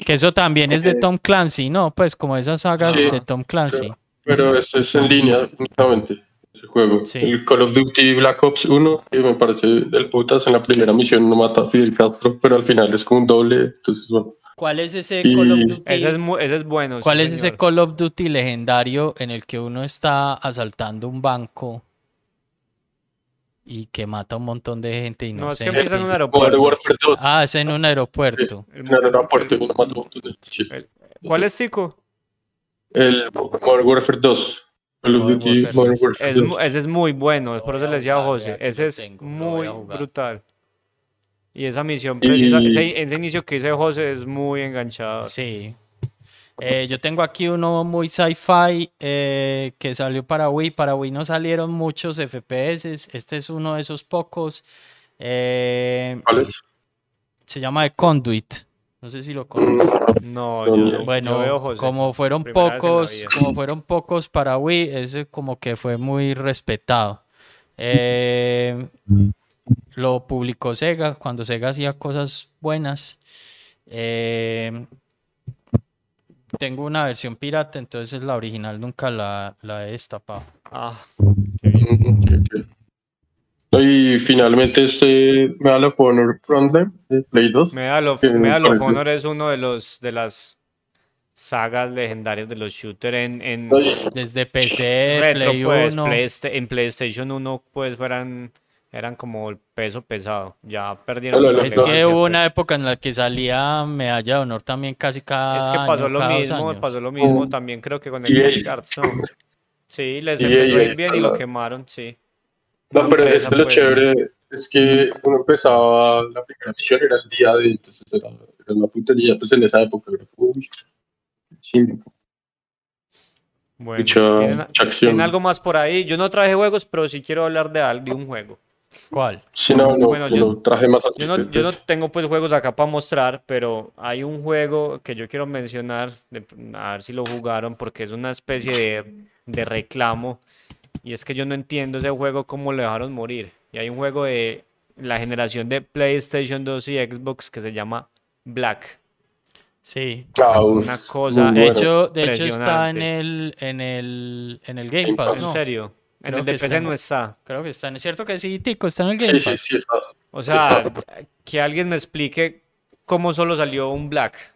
Que eso también es de Tom Clancy, ¿no? Pues como esas sagas de Tom Clancy. Pero, eso es en línea, justamente, ese juego. El Call of Duty Black Ops 1, que me parece del putas, en la primera misión no mata a Fidel Castro, pero al final es como un doble, entonces bueno. ¿Cuál es ese Call of Duty? Ese es, ese es bueno. ¿Cuál es ese Call of Duty legendario en el que uno está asaltando un banco y que mata a un montón de gente y No, es que empieza en un aeropuerto. Ah, es en un aeropuerto. En un aeropuerto ¿Cuál es Tico? El Modern Warfare 2. Call of Duty Modern Warfare Es 2. mu- ese es muy bueno, por eso le decía a José. Ese es tengo, muy brutal. Y esa misión Y- precisa, ese, ese inicio que dice José es muy enganchado. Sí. Eh, yo tengo aquí uno muy sci-fi eh, que salió para Wii. Para Wii no salieron muchos FPS. Este es uno de esos pocos. Eh, ¿Cuál es? se llama The Conduit. No sé si lo conocen. No, No, yo, no. yo Bueno, veo José. como fueron pocos, como fueron pocos para Wii, ese como que fue muy respetado. Eh, lo publicó Sega cuando Sega hacía cosas buenas. Eh, tengo una versión pirata, entonces la original nunca la, la he destapado. Ah, qué bien. Ok, ok. Y finalmente este Medal of Honor Frontline de Play 2. Medal of, Medal of Honor es uno de los de las sagas legendarias de los shooters en, en Desde PC, retro, Play pues, 1. Playsta- en PlayStation 1 pues eran, eran como el peso pesado. Ya perdieron la Es que hubo una época en la que salía medalla de honor también casi cada Es que pasó año, lo mismo, años. pasó lo mismo Oh. también creo que con el ¿no? Sí, les empezó a ir bien y lo quemaron, sí. No, pero empresa, es lo pues. chévere es que uno empezaba, la primera misión era el día de, entonces era, era una putería, pues en esa época era como, uy, Bueno, mucha, ¿tienen, mucha acción. tienen algo más por ahí? Yo no traje juegos, pero sí quiero hablar de, de un juego. ¿Cuál? Sí, no, no, Bueno, yo, yo- no traje más Yo no, yo no tengo pues juegos acá para mostrar, pero hay un juego que yo quiero mencionar, de- a ver si lo jugaron, porque es una especie de, de reclamo. Y es que yo no entiendo ese juego cómo lo dejaron morir. Y hay un juego de la generación de PlayStation 2 y Xbox que se llama Black. Sí. Ah, uf, Una cosa De hecho, de hecho está en el, en el, en el Game Pass, Pass. ¿En ¿no? serio? En el que de PC no está. Creo que está. ¿Es cierto que sí, Tico? Está en el Game Sí, sí, Pass. sí, está. O sea, que alguien me explique cómo solo salió un Black.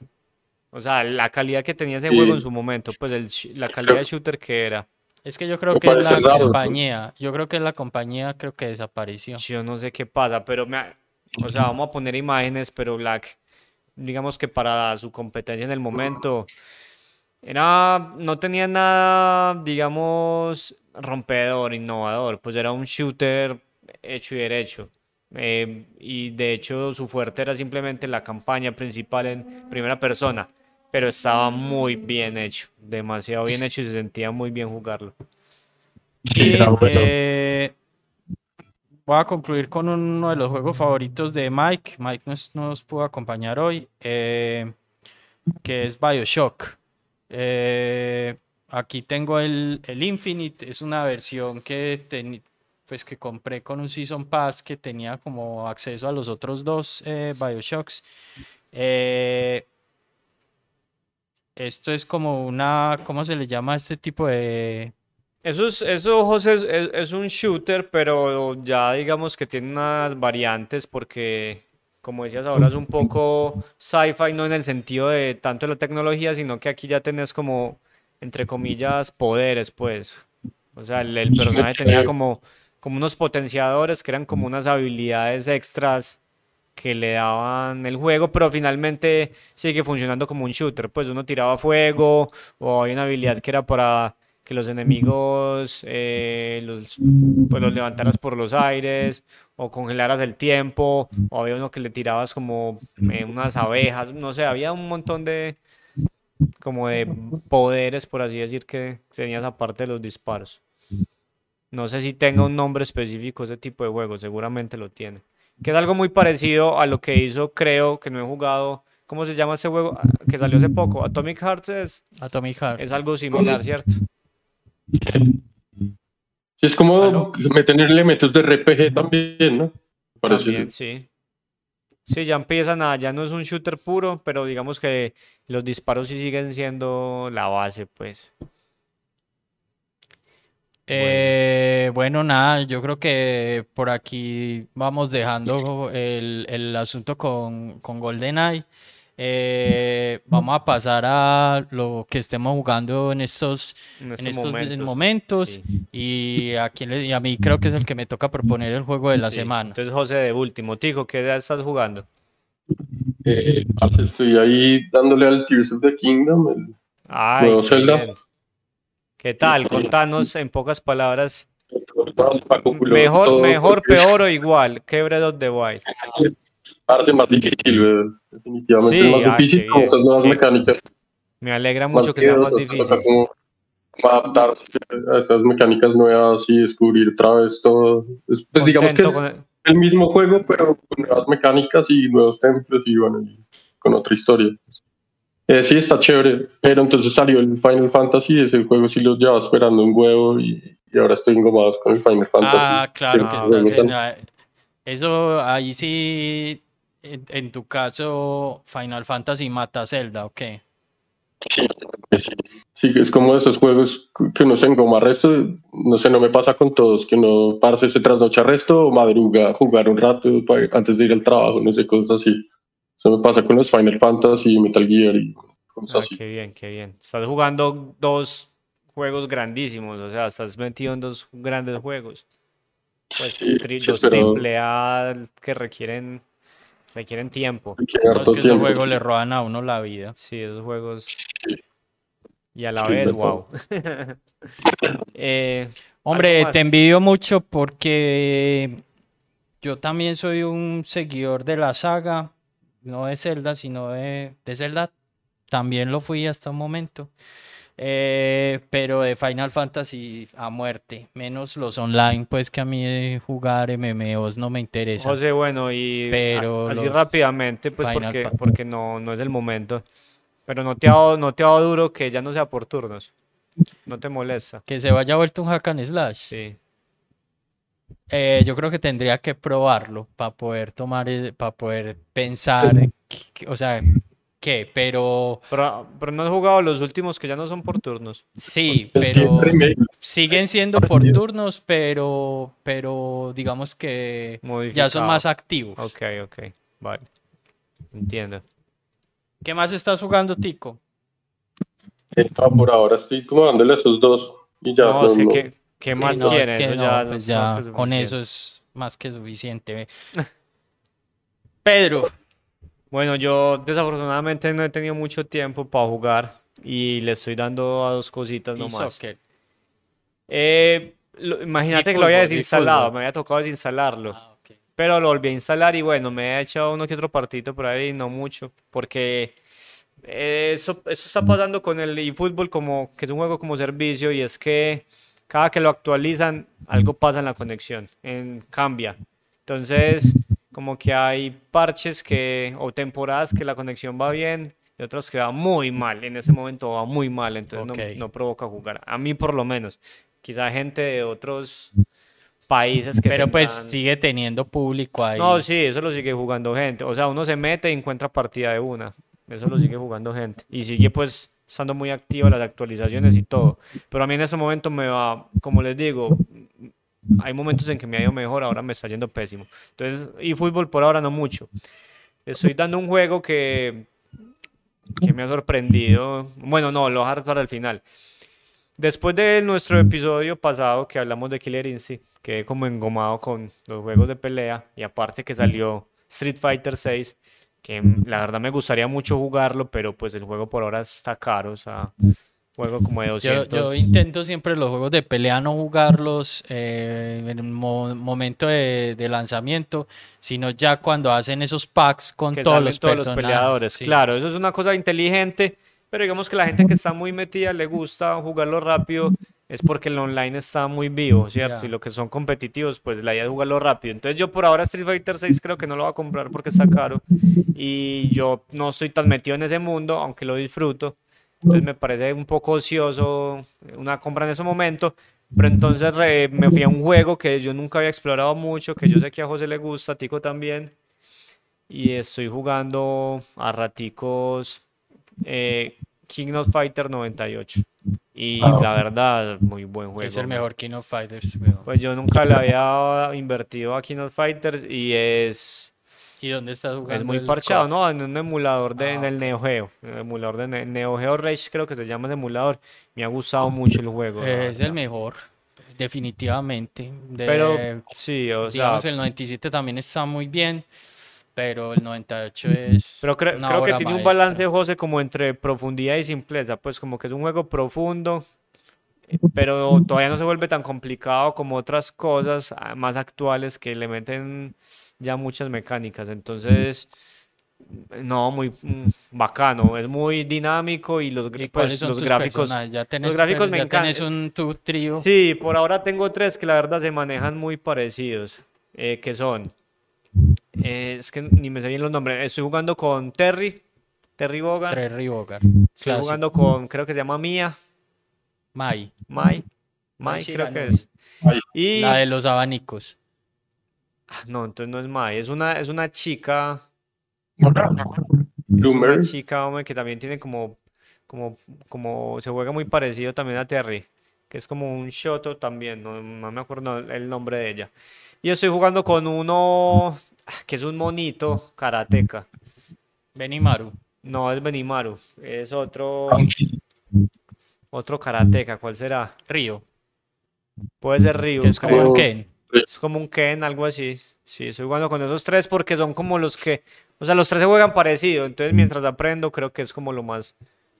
O sea, la calidad que tenía ese Sí. juego en su momento, pues el la calidad de shooter que era. Es que yo creo Me que es la compañía. Yo creo que es la compañía, creo que desapareció. Yo no sé qué pasa, pero me, ha- o sea, vamos a poner imágenes, pero Black, digamos que para su competencia en el momento, era, no tenía nada, digamos, rompedor, innovador, pues era un shooter hecho y derecho. Eh, y de hecho su fuerte era simplemente la campaña principal en primera persona, pero estaba muy bien hecho, demasiado bien hecho y se sentía muy bien jugarlo. Sí, Y, bueno. eh, voy a concluir con uno de los juegos favoritos de Mike. Mike nos, nos pudo acompañar hoy, eh, que es Bioshock. Eh, aquí tengo el, el Infinite, es una versión que, pues que compré con un Season Pass que tenía como acceso a los otros dos eh, Bioshocks. Eh, esto es como una, ¿cómo se le llama este tipo de... Eso, es, eso es- es un shooter, pero ya digamos que tiene unas variantes porque, como decías ahora, es un poco sci-fi, no en el sentido de tanto de la tecnología, sino que aquí ya tenés como, entre comillas, poderes, pues. O sea, el, el personaje tenía como, como unos potenciadores que eran como unas habilidades extras que le daban el juego, pero finalmente sigue funcionando como un shooter. Pues uno tiraba fuego o hay una habilidad que era para que los enemigos eh, los, pues los levantaras por los aires o congelaras el tiempo o había uno que le tirabas como eh, unas abejas, no sé, había un montón de como de poderes, por así decir, que tenías aparte de los disparos. No sé si tenga un nombre específico ese tipo de juego, seguramente lo tiene. Que es algo muy parecido a lo que hizo, creo, que no he jugado. ¿Cómo se llama ese juego? Ah, Que salió hace poco. Atomic Hearts es, Atomic Heart? es algo similar, ¿cierto? Sí, es como ¿Aló? meter elementos de RPG también, ¿no? Parece. También, sí. Sí, ya empiezan a, ya no es un shooter puro, pero digamos que los disparos sí siguen siendo la base, pues. Eh, bueno, nada, yo creo que por aquí vamos dejando el, el asunto con, con GoldenEye. Eh, vamos a pasar a lo que estemos jugando en estos, En en estos estos momentos. momentos. sí. Y a, quién le- y a mí creo que es el que me toca proponer el juego de la Sí. semana. Entonces, José, de último, Tico, ¿qué ya estás jugando? Eh, estoy ahí dándole al Tears of the Kingdom, el Ay, nuevo Zelda. bien. ¿Qué tal? Contanos en pocas palabras. Mejor, mejor, peor o igual. ¿Qué Breath of the Wild? Parece más difícil, definitivamente. Sí, más ah, difícil con esas nuevas mecánicas. Me alegra mucho que sea más difícil. adaptarse a esas mecánicas nuevas y descubrir otra vez todo. Pues digamos que es el... mismo juego, pero con nuevas mecánicas y nuevos templos y bueno, con otra historia. Eh, sí, está chévere, pero entonces salió el Final Fantasy, ese juego sí lo llevaba esperando un huevo y, ahora estoy engomado con el Final Fantasy. Ah, claro que en, ah, Eso ahí sí, en, tu caso, Final Fantasy mata a Zelda, ¿o qué? Sí, sí, sí, es como esos juegos que no se engoma resto, no sé, no me pasa con todos, que no parce se trasnocha resto o madruga, jugar un rato antes de ir al trabajo, no sé, cosas así. Eso me pasa con los Final Fantasy, Metal Gear y cosas ah, así. Qué bien, qué bien. Estás jugando dos juegos grandísimos, o sea, estás metido en dos grandes juegos. Pues sí, dos triple A que requieren requieren tiempo. es que esos juegos le roban a uno la vida. Sí, esos juegos. Y a la vez, wow. [LAUGHS] Eh, Hombre, te envidio mucho porque yo también soy un seguidor de la saga no de Zelda, sino de, de Zelda, también lo fui hasta un momento. Eh, pero de Final Fantasy a muerte, menos los online, pues que a mí jugar MMOs no me interesa. José, bueno, y pero así rápidamente, pues porque, porque no, no es el momento. Pero no te, ha dado, no te ha dado duro que ya no sea por turnos. No te molesta. Que se vaya vuelto un hack and slash. Sí. Eh, yo creo que tendría que probarlo para poder tomar, para poder pensar, o sea, ¿qué? Pero... pero... no has jugado los últimos que ya no son por turnos. Sí, pero siguen siendo por turnos, pero, pero digamos que ya son más activos. Ok, ok, vale. Entiendo. ¿Qué más estás jugando, Tico? Eh, por ahora estoy como dándole a esos dos y ya. No, sé que ¿Qué más quieres? Pues ya, con eso es más que suficiente. [LAUGHS] Pedro. Bueno, yo desafortunadamente no he tenido mucho tiempo para jugar y le estoy dando a dos cositas nomás. Eh, imagínate que lo había desinstalado, me había tocado desinstalarlo. Ah, pero lo volví a instalar y bueno, me he echado uno que otro partito por ahí, no mucho, porque eso, eso está pasando con el eFootball como que es un juego como servicio y es que cada que lo actualizan, algo pasa en la conexión, en, cambia. Entonces, como que hay parches que, o temporadas que la conexión va bien y otras que va muy mal. En ese momento va muy mal, entonces no, provoca jugar. A mí por lo menos. Quizá gente de otros países que... Pero pues sigue teniendo público ahí. No, sí, eso lo sigue jugando gente. O sea, uno se mete y encuentra partida de una. Eso lo sigue jugando gente. Y sigue pues estando muy activo las actualizaciones y todo. Pero a mí en ese momento me va, como les digo, hay momentos en que me ha ido mejor, ahora me está yendo pésimo. Entonces, y fútbol por ahora no mucho. Estoy dando un juego que, que me ha sorprendido. Bueno, no, lo voy para el final. Después de nuestro episodio pasado que hablamos de Killer Instinct, quedé como engomado con los juegos de pelea y aparte que salió Street Fighter 6 que la verdad me gustaría mucho jugarlo, pero pues el juego por ahora está caro, o sea, juego como de 200. Yo, intento siempre los juegos de pelea no jugarlos eh, en el momento de, lanzamiento, sino ya cuando hacen esos packs con todos, los, todos los peleadores. Claro, eso es una cosa inteligente, pero digamos que la gente que está muy metida le gusta jugarlo rápido es porque el online está muy vivo, ¿cierto? Y lo que son competitivos, pues la idea es jugarlo rápido. Entonces yo por ahora Street Fighter 6 creo que no lo voy a comprar porque está caro y yo no estoy tan metido en ese mundo, aunque lo disfruto. Entonces me parece un poco ocioso una compra en ese momento. Pero entonces me fui a un juego que yo nunca había explorado mucho, que yo sé que a José le gusta, a Tico también. Y estoy jugando a raticos eh, King of Fighter 98. Y ah, la verdad, muy buen juego. Es el mejor King of Fighters. Pues yo nunca le había invertido a King of Fighters y es... ¿Y dónde estás jugando? Es muy parchado, ¿no? En un emulador de, en el ah, Neo Geo. El emulador de Neo Geo Rage creo que se llama ese emulador. Me ha gustado mucho el juego. Es el mejor, definitivamente. Pero sí, o sea... el 97 también está muy bien pero el 98 es. Pero creo, creo que tiene un balance, José, como entre profundidad y simpleza. Pues como que es un juego profundo, pero todavía no se vuelve tan complicado como otras cosas ah, más actuales que le meten ya muchas mecánicas. Entonces, no, muy mm, bacano, es muy dinámico y los, pues, los gráficos, ya tenés, los gráficos me encantan. un tu trío. Sí, por ahora tengo tres que la verdad se manejan muy parecidos, eh, que son, eh, es que ni me sé bien los nombres, estoy jugando con Terry, Terry Bogard. Terry Bogard. Estoy jugando con, creo que se llama Mia. Mai. Mai. Mai, creo que es. Y... La de los abanicos. Ah, no, entonces no es Mai, es una, es una chica una chica, hombre, que también tiene como, como, como, se juega muy parecido también a Terry, que es como un Shoto también, no, me acuerdo el nombre de ella. Y estoy jugando con uno que es un monito karateca. Benimaru. No, es Benimaru, es otro, otro karateca, ¿cuál será? Río. Puede ser Río. es como un Ken. Es como un Ken, algo así. Sí, estoy jugando con esos tres porque son como los que o sea, los tres se juegan parecido, entonces mientras aprendo creo que es como lo más,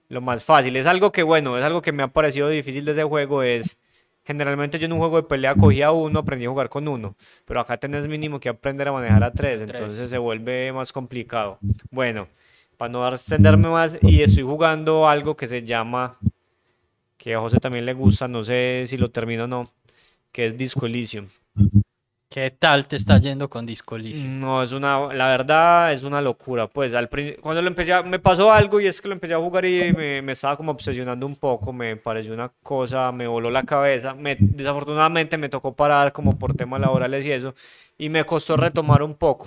lo más fácil. Es algo que, bueno, es algo que me ha parecido difícil de ese juego, es... Generalmente yo en un juego de pelea cogía uno, aprendí a jugar con uno, pero acá tenés mínimo que aprender a manejar a tres, entonces se vuelve más complicado. Bueno, para no extenderme más, y estoy jugando algo que se llama, que a José también le gusta, no sé si lo termino o no, que es Disco Elysium. ¿Qué tal te está yendo con Disco No, es una, la verdad es una locura. Pues al, cuando lo empecé, me pasó algo y es que lo empecé a jugar y me, me, estaba como obsesionando un poco, me pareció una cosa, me voló la cabeza. Me, desafortunadamente me tocó parar como por temas laborales y eso, y me costó retomar un poco.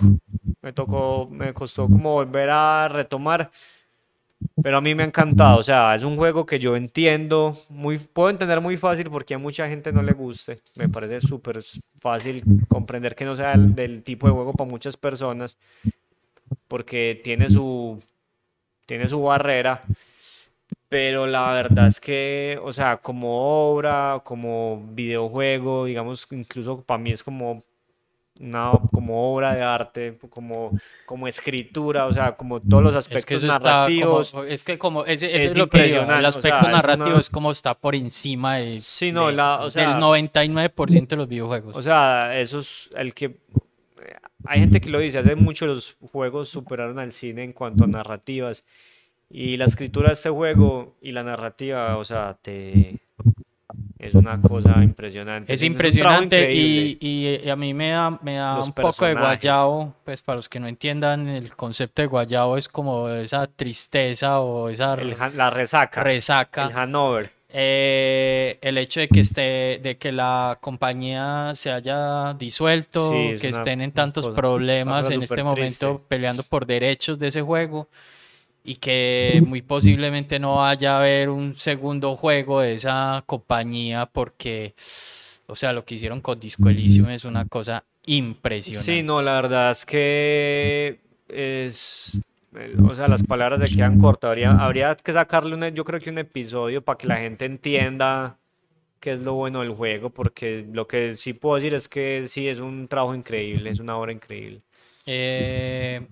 Me tocó, me costó como volver a retomar pero a mí me ha encantado, o sea, es un juego que yo entiendo, muy, puedo entender muy fácil porque a mucha gente no le guste. Me parece súper fácil comprender que no sea del tipo de juego para muchas personas, porque tiene su, tiene su barrera. Pero la verdad es que, o sea, como obra, como videojuego, digamos, incluso para mí es como una como obra de arte, como, como escritura, o sea, como todos los aspectos narrativos. es que como ese, es, lo que el aspecto narrativo es, como está por encima de, sí, no, la, o sea, del 99% de los videojuegos. O sea, eso es el que... Hay gente que lo dice, hace mucho los juegos superaron al cine en cuanto a narrativas. Y la escritura de este juego y la narrativa, o sea, te, es una cosa impresionante. Es impresionante y, y, a mí me da, me da un poco de guayao, pues para los que no entiendan, el concepto de guayao es como esa tristeza o esa... la resaca. Resaca. El Hanover. Eh, el hecho de que esté, de que la compañía se haya disuelto, que estén en tantos problemas en este momento peleando por derechos de ese juego y que muy posiblemente no vaya a haber un segundo juego de esa compañía porque, o sea, lo que hicieron con Disco Elysium es una cosa impresionante. Sí, no, la verdad es que es, o sea, las palabras se quedan cortas. Habría, habría que sacarle, un, yo creo que un episodio para que la gente entienda qué es lo bueno del juego, porque lo que sí puedo decir es que sí, es un trabajo increíble, es una obra increíble. Eh,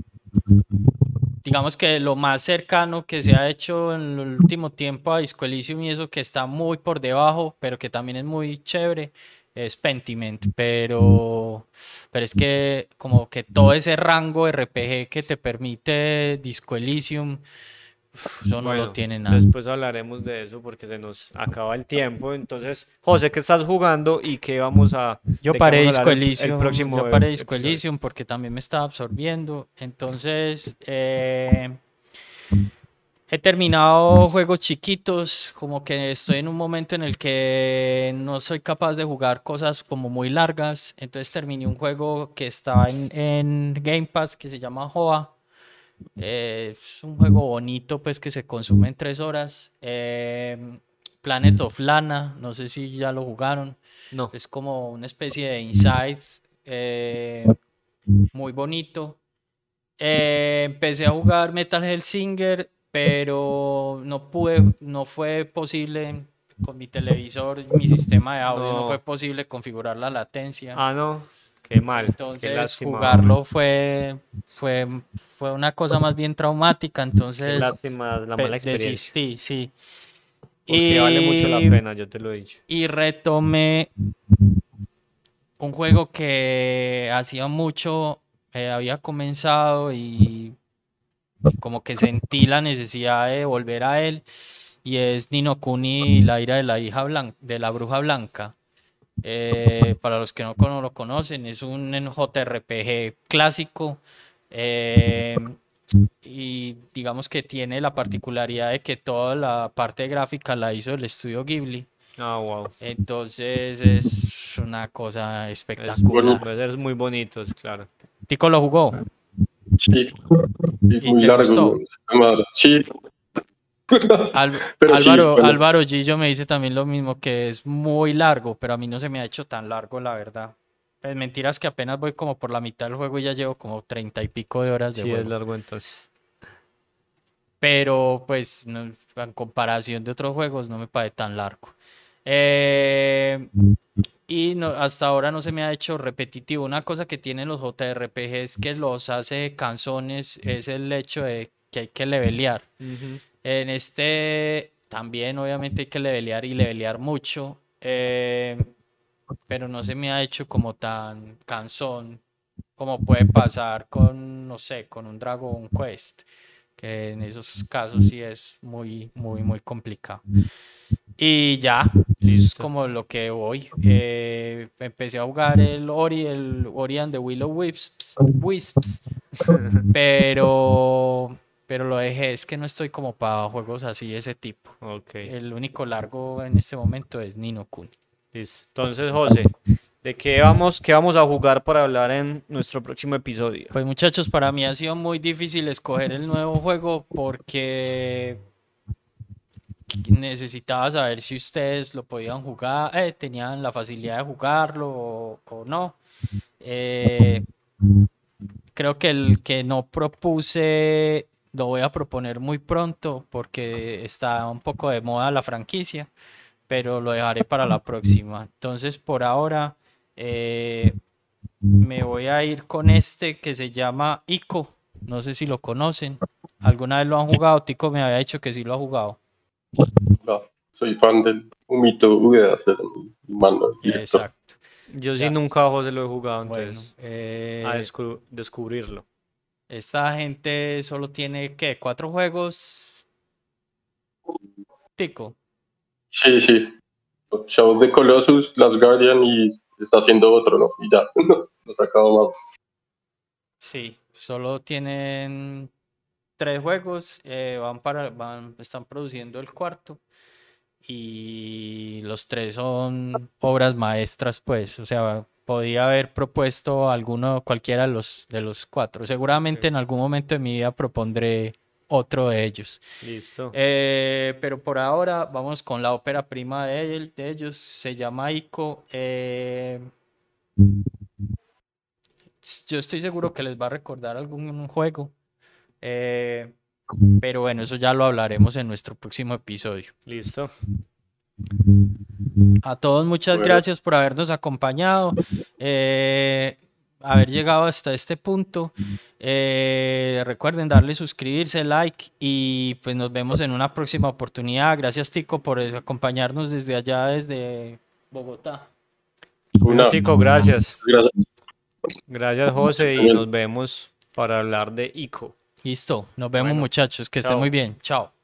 digamos que lo más cercano que se ha hecho en el último tiempo a Disco Elysium y eso que está muy por debajo, pero que también es muy chévere, es Pentiment, pero, pero es que como que todo ese rango RPG que te permite Disco Elysium, eso no lo tiene nada. Después hablaremos de eso porque se nos acaba el tiempo. Entonces, José, ¿qué estás jugando y qué vamos a... Yo paré Disco Elysium, el próximo yo paré Disco Elysium porque también me estaba absorbiendo. Entonces, eh, he terminado juegos chiquitos, como que estoy en un momento en el que no soy capaz de jugar cosas como muy largas. Entonces terminé un juego que está en, en Game Pass que se llama Hoa eh, es un juego bonito, pues que se consume en tres horas. Em, Planet of Lana, no sé si ya lo jugaron. No. Es como una especie de Inside eh, muy bonito. Eh, empecé a jugar Metal Hellsinger, pero no pude, no fue posible con mi televisor, mi sistema de audio, no, no fue posible configurar la latencia. Ah, no. Qué mal. Entonces jugarlo fue, fue, fue una cosa más bien traumática. Entonces Qué lástima, la mala experiencia. Desistí, sí. Porque vale mucho la pena, yo te lo he dicho. Y retomé un juego que hacía mucho eh, había comenzado y, como que sentí la necesidad de volver a él y es Nino Kuni la ira de la hija blanca, de la bruja blanca. Eh, para los que no lo conocen, es un JRPG clásico eh, y digamos que tiene la particularidad de que toda la parte gráfica la hizo el estudio Ghibli. Ah, wow. Entonces es una cosa espectacular. Es, muy bonitos, claro. ¿Tico lo jugó? Sí. muy largo. Sí. [LAUGHS] Álvaro, Álvaro Gillo me dice también lo mismo, que es muy largo, pero a mí no se me ha hecho tan largo, la verdad. Pues mentiras que apenas voy como por la mitad del juego y ya llevo como treinta y pico de horas de sí, es largo entonces. Pero pues en comparación de otros juegos no me parece tan largo. Eh, y no, hasta ahora no se me ha hecho repetitivo. Una cosa que tienen los JRPGs que los hace canzones es el hecho de que hay que levelear. En este también obviamente hay que levelear y levelear mucho. Eh, pero no se me ha hecho como tan cansón como puede pasar con, no sé, con un Dragon Quest, que en esos casos sí es muy, muy, muy complicado. Y ya, es como lo que voy. Eh, empecé a jugar el Ori, el Ori and the Willow Wisps, Wisps [LAUGHS] pero, pero lo dejé, es que no estoy como para juegos así de ese tipo. Okay. El único largo en este momento es Nino Kuni. Entonces, José, ¿de qué vamos, qué vamos a jugar para hablar en nuestro próximo episodio? Pues muchachos, para mí ha sido muy difícil escoger el nuevo juego porque necesitaba saber si ustedes lo podían jugar, eh, tenían la facilidad de jugarlo o, no. Eh, creo que el que no propuse lo voy a proponer muy pronto porque está un poco de moda la franquicia, pero lo dejaré para la próxima. Entonces, por ahora, eh, me voy a ir con este que se llama Ico. No sé si lo conocen. ¿Alguna vez lo han jugado? Tico me había dicho que sí lo ha jugado. No, soy fan del Humito Ueda, mando Exacto. Yo sí nunca José lo he jugado, entonces eh, a descubrirlo. Esta gente solo tiene, ¿qué? ¿Cuatro juegos? Tico. Sí, sí. Show de Colossus, Last Guardian y está haciendo otro, ¿no? Y ya, [LAUGHS] no sacado más. Sí, solo tienen tres juegos, eh, van para, van, están produciendo el cuarto y los tres son obras maestras, pues, o sea, podía haber propuesto alguno, cualquiera de los, de los cuatro. Seguramente en algún momento de mi vida propondré otro de ellos. Listo. Eh, pero por ahora vamos con la ópera prima de, de ellos, se llama Ico. Eh, yo estoy seguro que les va a recordar algún juego. Eh, pero bueno, eso ya lo hablaremos en nuestro próximo episodio. Listo. A todos muchas gracias por habernos acompañado, eh, haber llegado hasta este punto. Eh, recuerden darle suscribirse, like y pues nos vemos en una próxima oportunidad. Gracias Tico por acompañarnos desde allá, desde Bogotá. Tico, gracias. Gracias, gracias José y nos vemos para hablar de ICO. Listo, nos vemos muchachos, que estén muy bien. Chao.